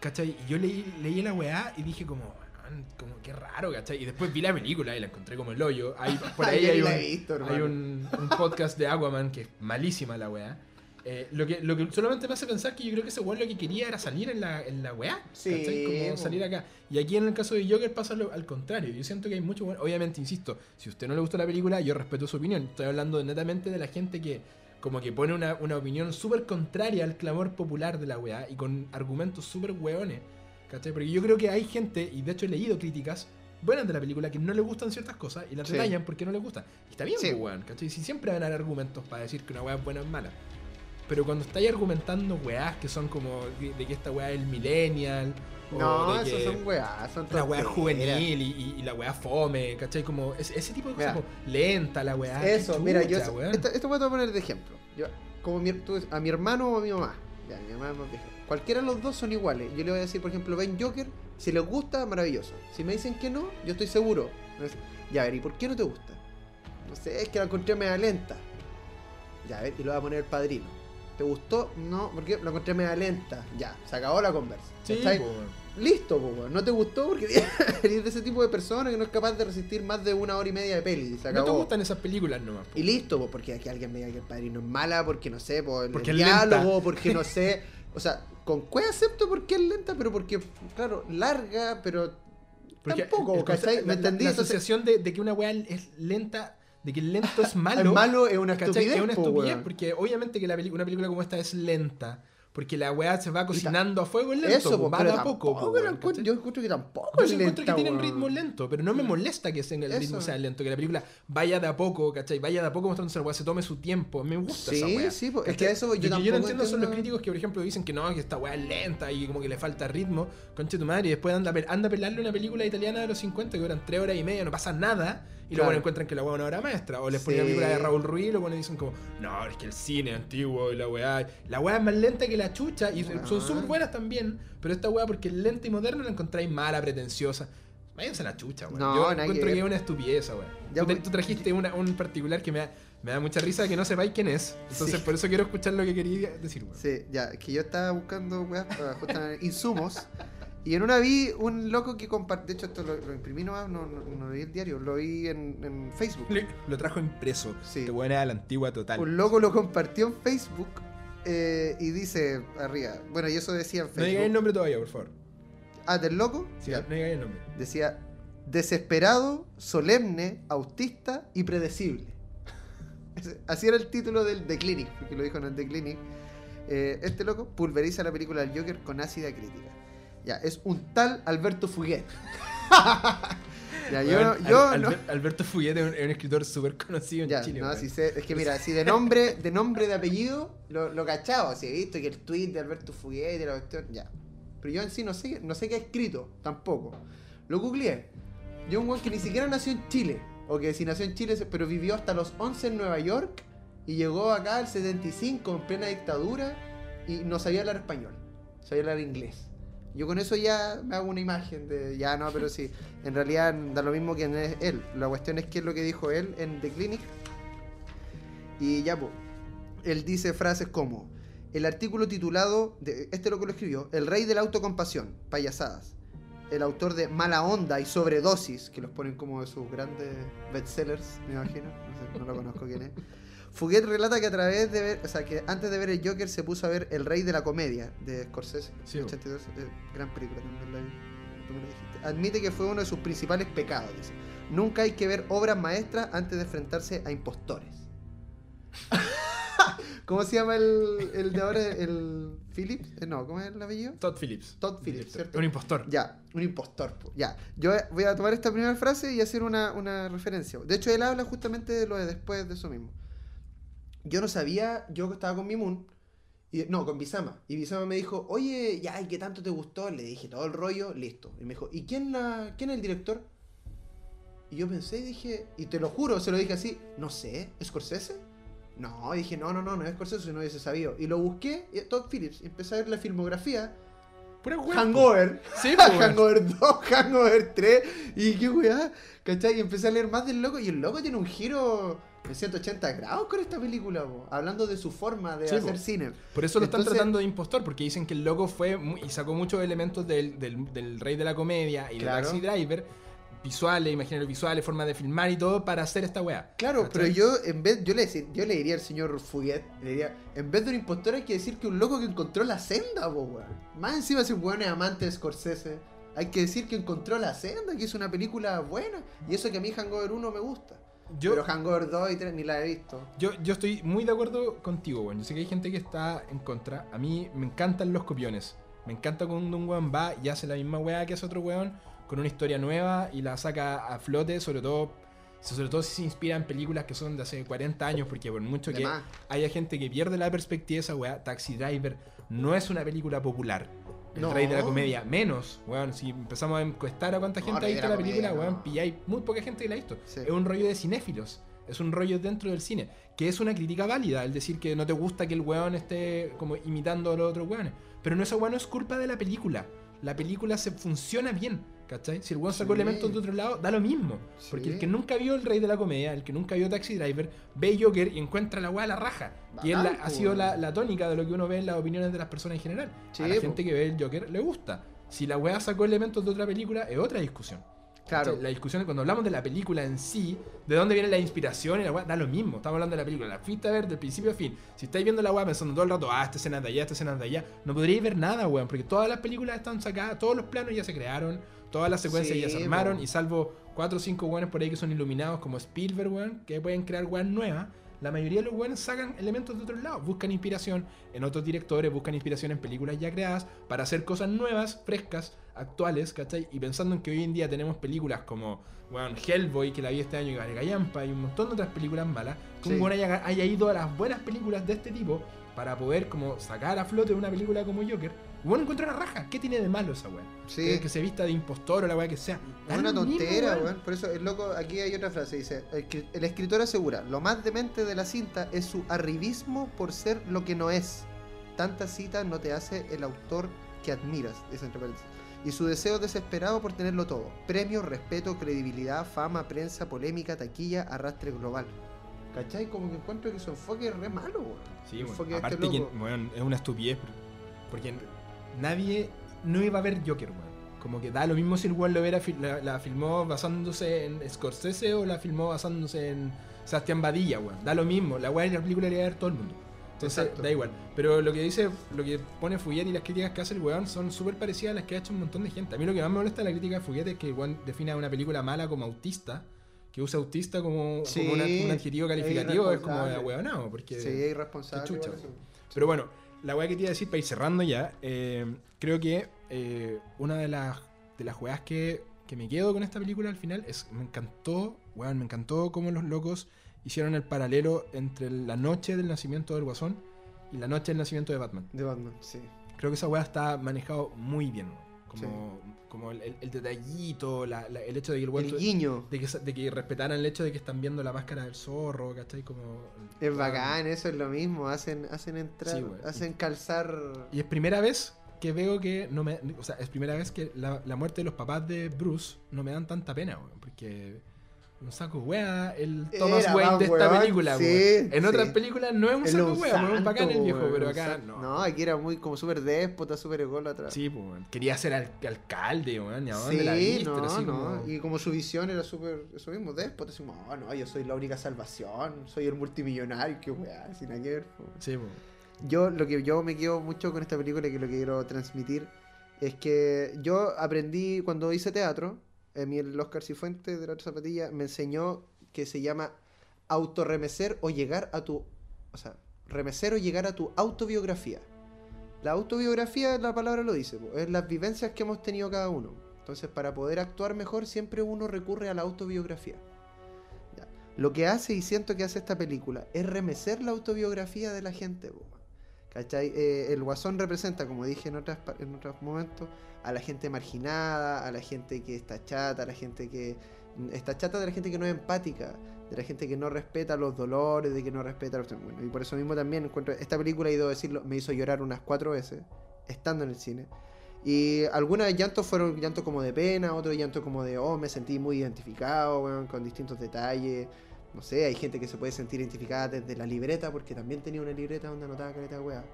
¿Cachai? Y yo leí, leí la weá y dije como, "Man, como qué raro, ¿cachai? Y después vi la película y la encontré como el hoyo. Hay, por ahí hay un, visto, hay un podcast de Aquaman que es malísima la weá. Eh, lo, que, lo que solamente me hace pensar que yo creo que ese weón lo que quería era salir en la, en la weá. Sí, ¿cachai? Como salir acá. Y aquí en el caso de Joker pasa lo- al contrario. Yo siento que hay mucho weón. Obviamente, insisto, si a usted no le gusta la película, yo respeto su opinión. Estoy hablando netamente de la gente que como que pone una, una opinión súper contraria al clamor popular de la weá y con argumentos súper weones. ¿Cachai? Porque yo creo que hay gente, y de hecho he leído críticas buenas de la película que no le gustan ciertas cosas y las Sí. detallan porque no les gusta. Y está bien, Sí. pues, weón, ¿cachai? Si siempre van a haber argumentos para decir que una weá es buena o es mala. Pero cuando estáis argumentando weás que son como de, que esta weá es el millennial, No, que son weas, son la weá juvenil y, y- y la weá fome, ¿cachai? Como ese, ese tipo de cosas, como lenta la weá. Eso, mira, yo. Esto, esto voy a poner de ejemplo. Yo, como mi- tú- a mi hermano o a mi mamá. Ya, mi mamá más vieja. Cualquiera de los dos son iguales. Yo le voy a decir, por ejemplo, ven Joker. Si les gusta, maravilloso. Si me dicen que no, yo estoy seguro. Me Ya, a ver, ¿y por qué no te gusta? No sé, es que la encontré media lenta. Ya, a ver, y lo voy a poner el padrino. ¿Te gustó? No, porque la encontré media lenta. Ya, se acabó la conversa. Sí, ¿cachai? po, weón. Listo, po. No te gustó porque eres de ese tipo de persona que no es capaz de resistir más de una hora y media de peli. Se No te gustan esas películas nomás. po. Y listo, po, porque aquí alguien me diga que el padrino es mala, porque no sé, por el Porque diálogo, lenta. porque no sé. O sea, con cuál acepto porque es lenta, pero porque, claro, larga, pero Porque tampoco, el ¿Me la- la- entendí? La, Entonces, asociación de, de que una weá es lenta, de que el lento es malo. el malo es una estupidez, Es una estupidez, porque obviamente que la una película como esta es lenta. Porque la weá se va cocinando a fuego lento, Eso, po, pero de a poco. po, tampoco ¿cachai? yo encuentro que tampoco Yo es sí encuentro que lenta, tienen ritmo lento, pero no me molesta que el Eso. ritmo sea lento, que la película vaya de a poco, ¿cachai? Vaya de a poco mostrándose la weá, se tome su tiempo. Me gusta esa Sí, weá. sí, po, es que eso yo tampoco yo no entiendo son los críticos que, por ejemplo, dicen que no, que esta weá es lenta y como que le falta ritmo. Conche tu madre, y después anda, anda a pelarle una película italiana de los 50 que duran 3 horas y media, no pasa nada. Y Claro. luego encuentran que la weá es una obra maestra. O les ponen la película de Raúl Ruiz y luego le dicen como, no, es que el cine es antiguo y la weá. La weá es más lenta que la chucha y son Weón. súper buenas también. Pero esta weá, porque es lenta y moderna, la encontráis mala, pretenciosa. Váyanse a la chucha, weón. No, Yo que encuentro que, ver. es una estupidez, weón. Tú, pues- tú trajiste una- un particular que me da, me da mucha risa que no sepáis quién es. Entonces, Sí. por eso quiero escuchar lo que quería decir, weón. Sí, ya, es que yo estaba buscando justamente insumos. Y en una vi un loco que compartió. De hecho, esto lo, lo imprimí nomás, no, no, no lo vi el diario, lo vi en, en Facebook. Le- Lo trajo impreso. Sí. Este weón es a la antigua total. Un loco lo compartió en Facebook eh, y dice arriba. Bueno, y eso decía en No digáis el Facebook. nombre todavía, por favor. ah, del loco. Sí, Ya. no digáis el nombre. Decía desesperado, solemne, autista y predecible. Así era el título del The Clinic, porque lo dijo en el The Clinic. Eh, este loco pulveriza la película del Joker con ácida crítica. Ya, es un tal Alberto Fuguet. ya, yo, Weón, yo Al- no. Albert- Alberto Fuguete es un, es un escritor súper conocido en Ya, Chile. no, si sé- es que mira, si de nombre, de nombre de apellido, lo, lo cachado, si he visto que el tweet de Alberto Fuguet y la cuestión, ya. Pero yo en sí no sé, no sé qué ha escrito, tampoco. Lo googleé. Yo un weón que ni siquiera nació en Chile, o que si nació en Chile, pero vivió hasta los 11 en Nueva York, y llegó acá al 75 en plena dictadura, y no sabía hablar español, sabía hablar inglés. Yo con eso ya me hago una imagen de, ya no, pero sí, en realidad da lo mismo que es él. La cuestión es que es lo que dijo él en The Clinic. Y ya, pues, él dice frases como, el artículo titulado, de, este lo que lo escribió, El rey de la autocompasión, payasadas. El autor de Mala Onda y Sobredosis, que los ponen como de sus grandes bestsellers, me imagino. No lo conozco quién es. Fuguet relata que a través de ver, o sea, que antes de ver el Joker se puso a ver El Rey de la Comedia de Scorsese, Sí, 82, eh, gran película la dijiste. Admite que fue uno de sus principales pecados, dice. Nunca hay que ver obras maestras antes de enfrentarse a impostores. ¿Cómo se llama el, el de ahora? ¿El Phillips? Eh, no, ¿cómo es el apellido? Todd Phillips. Todd Phillips, ¿cierto? Un impostor. Ya, un impostor. po. Ya, yo voy a tomar esta primera frase y hacer una, una referencia. De hecho, él habla justamente de lo de después de eso mismo. Yo no sabía, yo estaba con mi Moon, y, no, con Bisama. Y Bisama me dijo, oye, ya, ¿y qué tanto te gustó? Le dije todo el rollo, listo. Y me dijo, ¿y quién, la, quién es el director? Y yo pensé y dije, y te lo juro, se lo dije así, no sé, ¿es Scorsese? No, y dije, no, no, no, no es Scorsese, no hubiese sabido. Y lo busqué, y Todd Phillips, y empecé a ver la filmografía. Pura. Hangover. Sí, pues. Hangover 2, Hangover 3. Y qué weá. ¿Cachai? Y empecé a leer más del loco. Y el loco tiene un giro de 180 grados con esta película, hablando de su forma de Sí, hacer cine. Por eso lo están tratando de impostor, porque dicen que el loco fue y sacó muchos elementos del, del- del rey de la comedia y Claro. de Taxi Driver, visuales, imaginarios visuales, forma de filmar y todo para hacer esta weá. Claro, pero yo en vez, yo le, yo le diría al señor Fuguet, le diría, en vez de un impostor hay que decir que un loco que encontró la senda, po, weón. Más encima si un weón es amante de Scorsese, hay que decir que encontró la senda, que es una película buena. Y eso que a mí Hangover 1 me gusta. Yo, Pero Hangover 2 y 3 ni la he visto. yo, yo estoy muy de acuerdo contigo, weón. Yo sé que hay gente que está en contra. A mí me encantan los copiones. Me encanta cuando un weón va y hace la misma weá que hace otro weón con una historia nueva y la saca a flote, sobre todo, sobre todo si se inspira en películas que son de hace 40 años, porque por mucho De que más. haya gente que pierde la perspectiva de esa weá, Taxi Driver no es una película popular. El No. rey de la comedia, menos, weón. Si empezamos a encuestar a cuánta No, gente ha visto la la película, Comedia, weón, no. pilláis muy poca gente que la ha visto. Sí. Es un rollo de cinéfilos. Es un rollo dentro del cine. Que es una crítica válida. El decir que no te gusta que el weón esté como imitando a los otros weones. Pero no, esa weón no es culpa de la película. La película se funciona bien. ¿Cachai? Si el weón sacó Sí. elementos de otro lado, da lo mismo. Sí. Porque el que nunca vio El Rey de la Comedia, el que nunca vio Taxi Driver, ve Joker y encuentra la weá a la raja. y es la- ha sido la, la tónica de lo que uno ve en las opiniones de las personas en general. Sí, a la po. gente que ve el Joker le gusta. Si la weá sacó elementos de otra película, es otra discusión. Claro. La discusión cuando hablamos de la película en sí, de dónde viene la inspiración y la weá, da lo mismo. Estamos hablando de la película, la fuiste a ver del principio a fin. Si estáis viendo la weá pensando todo el rato, ah, esta escena es de allá, esta escena es de allá, no podríais ver nada, weón, porque todas las películas están sacadas, todos los planos ya se crearon, todas las secuencias Sí, ya se armaron, y salvo cuatro o cinco weones por ahí que son iluminados como Spielberg, weón, que pueden crear weas nuevas. La mayoría de los weones sacan elementos de otros lados, buscan inspiración en otros directores, buscan inspiración en películas ya creadas para hacer cosas nuevas, frescas, actuales, ¿cachai? Y pensando en que hoy en día tenemos películas como, bueno, Hellboy, que la vi este año, y Gallampa, y un montón de otras películas malas, que Sí. un weón haya, haya ido a las buenas películas de este tipo para poder como sacar a flote una película como Joker. Bueno, encuentra una raja. ¿Qué tiene de malo esa weá? Sí. Que, que se vista de impostor o la weá que sea. Es una tontera, weón. Por eso el loco, aquí hay otra frase, dice, el, el escritor asegura, lo más demente de la cinta es su arribismo por ser lo que no es. Tanta cita no te hace el autor que admiras, dice entre paréntesis. Y su deseo desesperado por tenerlo todo. Premio, respeto, credibilidad, fama, prensa, polémica, taquilla, arrastre global. ¿Cachai? Como que encuentro que su enfoque es re malo, weón. Sí, bueno, de aparte este que bueno, es una estupidez porque nadie no iba a ver Joker, weón. Como que da lo mismo si el weón lo hubiera la, la filmó basándose en Scorsese o la filmó basándose en Sebastián Badilla, weón. Da lo mismo, la weá en la película le iba a ver todo el mundo. Entonces, Exacto. da igual. Pero lo que dice, lo que pone Fuyet y las críticas que hace el weón son súper parecidas a las que ha hecho un montón de gente. A mí lo que más me molesta de la crítica de Fuyet es que el weón define a una película mala como autista, que usa autista como, Sí, como una- un adjetivo calificativo, es como de weonado, porque... Sí, es irresponsable. chucha. Pero bueno, la weá que te iba a decir para ir cerrando ya, eh, creo que eh, una de las, de las weas que, que me quedo con esta película al final es me encantó, weón, me encantó cómo los locos hicieron el paralelo entre la noche del nacimiento del Guasón y la noche del nacimiento de Batman. De Batman, sí. Creo que esa weá está manejado muy bien, como, como el, el- el detallito, la- la- el hecho de que el El guiño. de que, de que respetaran el hecho de que están viendo la máscara del zorro, ¿cachai? Como, Es bacán, eso es lo mismo. Hacen, hacen entrar, Sí, güey. hacen calzar. Y es primera vez que veo que no me. O sea, es primera vez que la, la muerte de los papás de Bruce no me dan tanta pena, weón. Porque un saco wea el Thomas Era Wayne de esta weón, película, sí, weón. En sí. otras películas no es un saco es weón. santo, Bacán el viejo, weón, pero acá no. No, aquí era muy como súper déspota, súper ególatra. Sí, pues. Quería ser al- alcalde, weón. ¿Y a dónde Sí, la no, así no. como- Y como su visión era súper, eso mismo, déspota, así como, oh, no, yo soy la única salvación, soy el multimillonario, qué weá, sin nada que ver. Sí, pues. Yo, lo que yo me quedo mucho con esta película y que lo que quiero transmitir es que yo aprendí cuando hice teatro, a el Oscar Cifuentes de la otra zapatilla me enseñó que se llama autorremecer o llegar a tu, o sea, remecer o llegar a tu autobiografía. La autobiografía, la palabra lo dice, es las vivencias que hemos tenido cada uno. Entonces, para poder actuar mejor, siempre uno recurre a la autobiografía. Ya. Lo que hace y siento que hace esta película es remecer la autobiografía de la gente. Eh, el Guasón representa, como dije en, otras, en otros momentos, a la gente marginada, a la gente que está chata, a la gente que está chata de la gente que no es empática, de la gente que no respeta los dolores, de que no respeta los... Bueno, y por eso mismo también encuentro... Esta película, he ido decirlo, me hizo llorar unas cuatro veces, estando en el cine. Y algunos llantos fueron llantos como de pena, otros llantos como de, oh, me sentí muy identificado, con distintos detalles. No sé, hay gente que se puede sentir identificada desde la libreta, porque también tenía una libreta donde anotaba caleta de.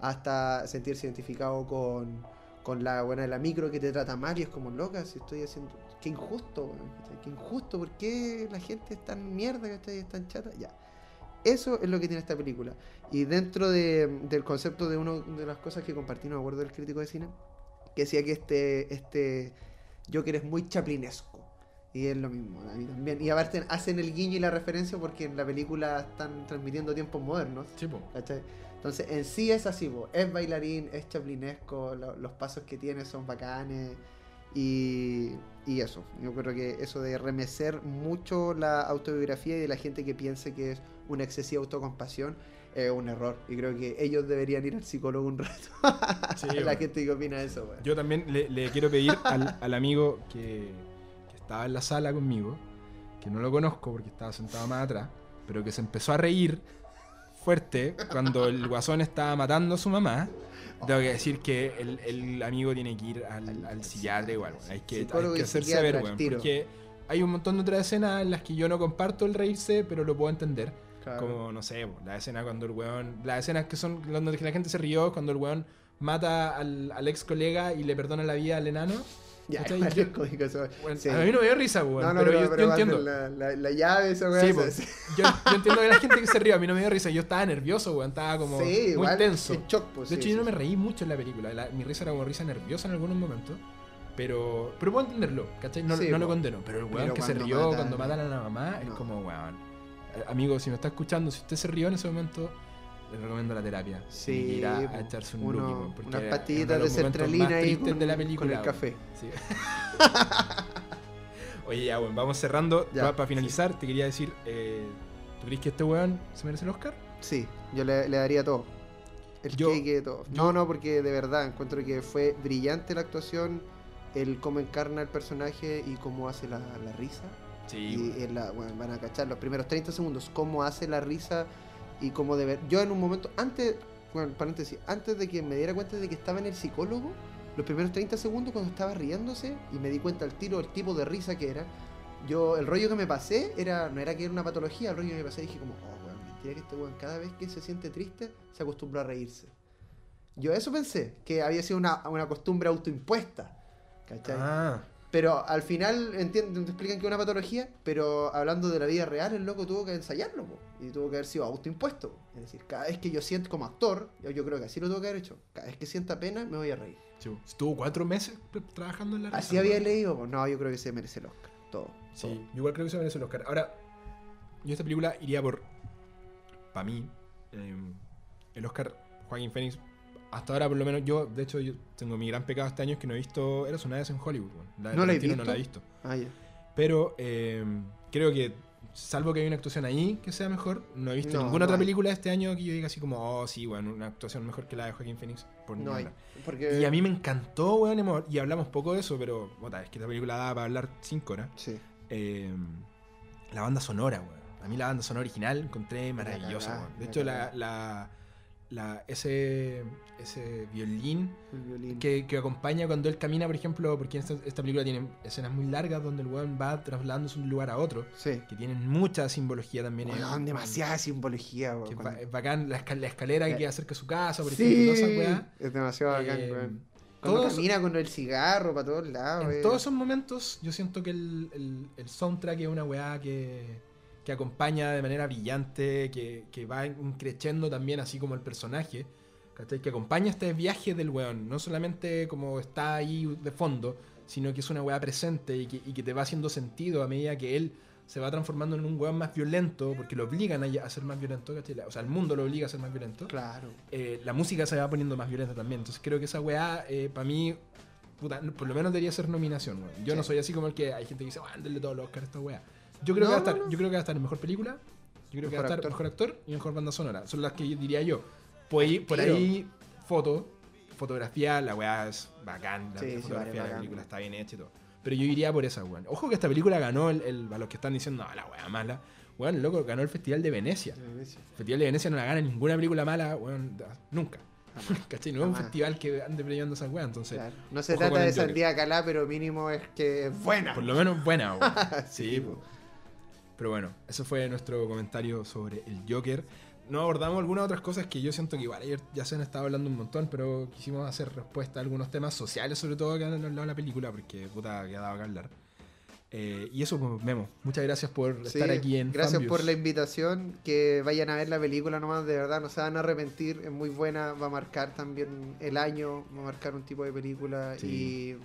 Hasta sentirse identificado con, con la buena de la micro que te trata mal y es como loca, si estoy haciendo. Qué injusto. Qué injusto, ¿por qué la gente es tan mierda, ¿cachai? Es tan chata? Ya. Eso es lo que tiene esta película. Y dentro de- del concepto de una de las cosas que compartí, no me acuerdo del crítico de cine, que decía que este, este Joker es muy chaplinesco. Y es lo mismo, a mí también. Y aparte hacen el guiño y la referencia porque en la película están transmitiendo tiempos modernos. Sí. Entonces, en sí es así, po. es bailarín, es chaplinesco, lo- los pasos que tiene son bacanes. Y, y eso, yo creo que eso de remecer mucho la autobiografía y de la gente que piense que es una excesiva autocompasión es un error. Y creo que ellos deberían ir al psicólogo un rato. Sí, la bueno. gente que opina de eso, weón. Yo también le, le quiero pedir al, al amigo que estaba en la sala conmigo, que no lo conozco porque estaba sentado más atrás, pero que se empezó a reír fuerte cuando el guasón estaba matando a su mamá. Tengo que decir que el, el amigo tiene que ir al, Al- al psiquiatra igual. Hay que, hay que hacerse ver, weón. Porque hay un montón de otras escenas en las que yo no comparto el reírse, pero lo puedo entender. Claro. Como, no sé, la escena cuando el weón. Las escenas que son donde la gente se rió, cuando el weón mata al, al ex colega y le perdona la vida al enano. Ya, es cómico eso. Weón, Sí. A mí no me dio risa, weón. No, no, pero, pero, yo, pero yo entiendo. La, la, la llave, esa weá. Sí, pues, yo, yo entiendo que la gente que se ríe, a mí no me dio risa. Yo estaba nervioso, weón. Estaba como Sí, muy igual, tenso. en shock, pues, De hecho, yo no me reí mucho en la película. La- mi risa era como risa nerviosa en algunos momentos. Pero, pero puedo entenderlo, ¿cachai? No, no lo condeno. Pero el weón que se rió matan- cuando matan a la mamá es No. como, weón. Amigo, si me está escuchando, si usted se rió en ese momento, recomiendo la terapia. Sí, ir a, echarse un Uno- unas pastillitas de sertralina tristes con, de la con película. el café. Sí. Oye, ya, bueno, vamos cerrando. Ya, para finalizar, te quería decir, eh, ¿tú crees que este weón se merece el Oscar? Sí, yo le, le daría todo. El Yo- cake, todo. yo- No, no, porque de verdad encuentro que fue brillante la actuación, el cómo encarna el personaje y cómo hace la, la risa. Sí, y en la, bueno, van a cachar los primeros 30 segundos, cómo hace la risa y cómo de ver. Yo en un momento, antes, bueno, paréntesis, antes de que me diera cuenta de que estaba en el psicólogo, los primeros 30 segundos cuando estaba riéndose y me di cuenta al tiro el tipo de risa que era, yo, el rollo que me pasé era, no era que era una patología, el rollo que me pasé dije como, oh, weón, mentira que este weón cada vez que se siente triste se acostumbró a reírse. Yo eso pensé, que había sido una, una costumbre autoimpuesta. ¿Cachai? Ah, Pero al final entienden, te explican que es una patología, pero hablando de la vida real, el loco tuvo que ensayarlo, po, y tuvo que haber sido autoimpuesto. Es decir, cada vez que yo siento como actor, yo, yo creo que así lo tuvo que haber hecho. Cada vez que sienta pena, me voy a reír. po. estuvo cuatro meses trabajando en la Así había leído, po. no, yo creo que se merece el Oscar. Todo. Sí, yo igual creo que se merece el Oscar. Ahora, yo esta película iría por. Para mí, eh, el Oscar Joaquín Phoenix. Hasta ahora, por lo menos, yo, de hecho, yo tengo mi gran pecado este año es que no he visto Eras una vez en Hollywood. La de ¿No la he Tarantino no la he visto? visto. Ah. Pero eh, creo que, salvo que hay una actuación ahí que sea mejor, no he visto No, ninguna no otra hay. película este año que yo diga así como, oh, sí, bueno, una actuación mejor que la de Joaquín Phoenix. Por No hay. Porque... Y a mí me encantó, weón, y hablamos poco de eso, pero, es que esta película da para hablar cinco horas. Sí. Eh, la banda sonora, weón. A mí la banda sonora original encontré maravillosa, cagá, weón. De la hecho, la. La, ese, ese violín que, que acompaña cuando él camina, por ejemplo, porque esta, esta película tiene escenas muy largas donde el weón va trasladándose de un lugar a otro, Sí. que tienen mucha simbología también. demasiada simbología, weón. es, Cuando- ba- es bacán la, esca- la escalera que Eh, queda cerca de su casa, por ejemplo, Sí, esas weas. es demasiado bacán, Eh, weón. Cuando todos- camina con el cigarro para todos lados. En todos esos momentos, yo siento que el, el- el soundtrack es una weá que, que acompaña de manera brillante, que, que va creciendo también, así como el personaje, ¿cachai? Que acompaña este viaje del weón, no solamente como está ahí de fondo, sino que es una weá presente y que, y que te va haciendo sentido a medida que él se va transformando en un weón más violento, porque lo obligan a, ser más violento, ¿cachai? O sea, el mundo lo obliga a ser más violento Claro. eh, la música se va poniendo más violenta también. Entonces creo que esa weá, para mí, puta, por lo menos debería ser nominación. weón. Yo Sí. no soy así como el que hay gente que dice, ah, denle todos los Oscar a esta weá. Yo creo, No, que va a estar, no, no. yo creo que va a estar en mejor película, yo creo que va a Mejor estar actor. mejor actor y mejor banda sonora. Son las que diría yo. Por ahí, por ahí foto, fotografía, la weá es bacán, la Sí, sí, fotografía vale, de la película está bien hecha y todo. Pero yo iría por esa, weón. Ojo que esta película ganó el, el- a los que están diciendo, no, la weá mala. Weón, loco, ganó el Festival de Venecia. El Festival de Venecia no la gana ninguna película mala, weón, nunca. ¿Cachai? No es un festival que ande premiando esas weas, entonces. Claro. No se trata de sandía calá, pero mínimo es que es buena. Por lo menos buena, weón. Sí, Sí. Pero bueno, eso fue nuestro comentario sobre el Joker. No abordamos algunas otras cosas que yo siento que igual ayer ya se han estado hablando un montón, pero quisimos hacer respuesta a algunos temas sociales, sobre todo que han hablado de la película, porque puta que dado que hablar. Eh, y eso, pues, Memo, muchas gracias por Sí, estar aquí en Gracias por la invitación. Que vayan a ver la película nomás, de verdad, no se van a arrepentir. Es muy buena, va a marcar también el año, va a marcar un tipo de película. Sí.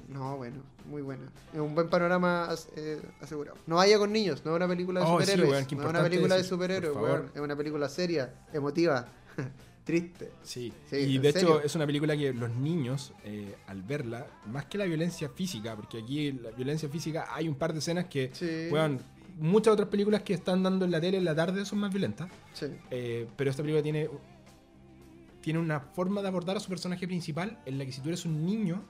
Y no, bueno, muy buena. Es un buen panorama eh, asegurado. No vaya con niños, no es una película de Oh, superhéroes. no es una película de superhéroes, weón. Es una película seria, emotiva, triste. Sí, Sí, y de serio. hecho es una película que los niños, eh, al verla, más que la violencia física, porque aquí la violencia física hay un par de escenas que, Sí. weón, muchas otras películas que están dando en la tele en la tarde son más violentas, Sí. eh, pero esta película tiene, tiene una forma de abordar a su personaje principal en la que si tú eres un niño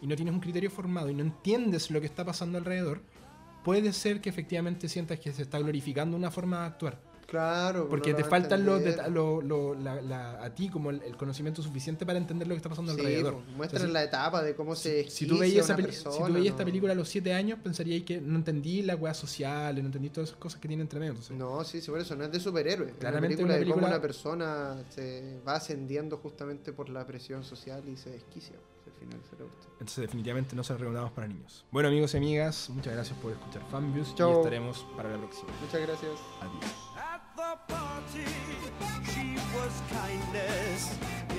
y no tienes un criterio formado y no entiendes lo que está pasando alrededor, puede ser que efectivamente sientas que se está glorificando una forma de actuar. Claro. Porque no te lo faltan los lo- lo- la- la- a ti como el, el conocimiento suficiente para entender lo que está pasando Sí, alrededor. pues, muestran la etapa de cómo se si tú veías, esa peli- si tú persona, veías esta película a los 7 años, pensaríais que no entendí la weá social, no entendí todas esas cosas que tiene entre medio. entonces- No, sí, sí, por eso no es de superhéroes. Es Claramente una película, una de cómo una persona se va ascendiendo justamente por la presión social y se desquicia. Al final se le gusta. Entonces definitivamente no se recomendamos para niños. Bueno amigos y amigas, muchas gracias por escuchar Fanviews y estaremos para la próxima. Muchas gracias. Adiós. The party, she was kindness.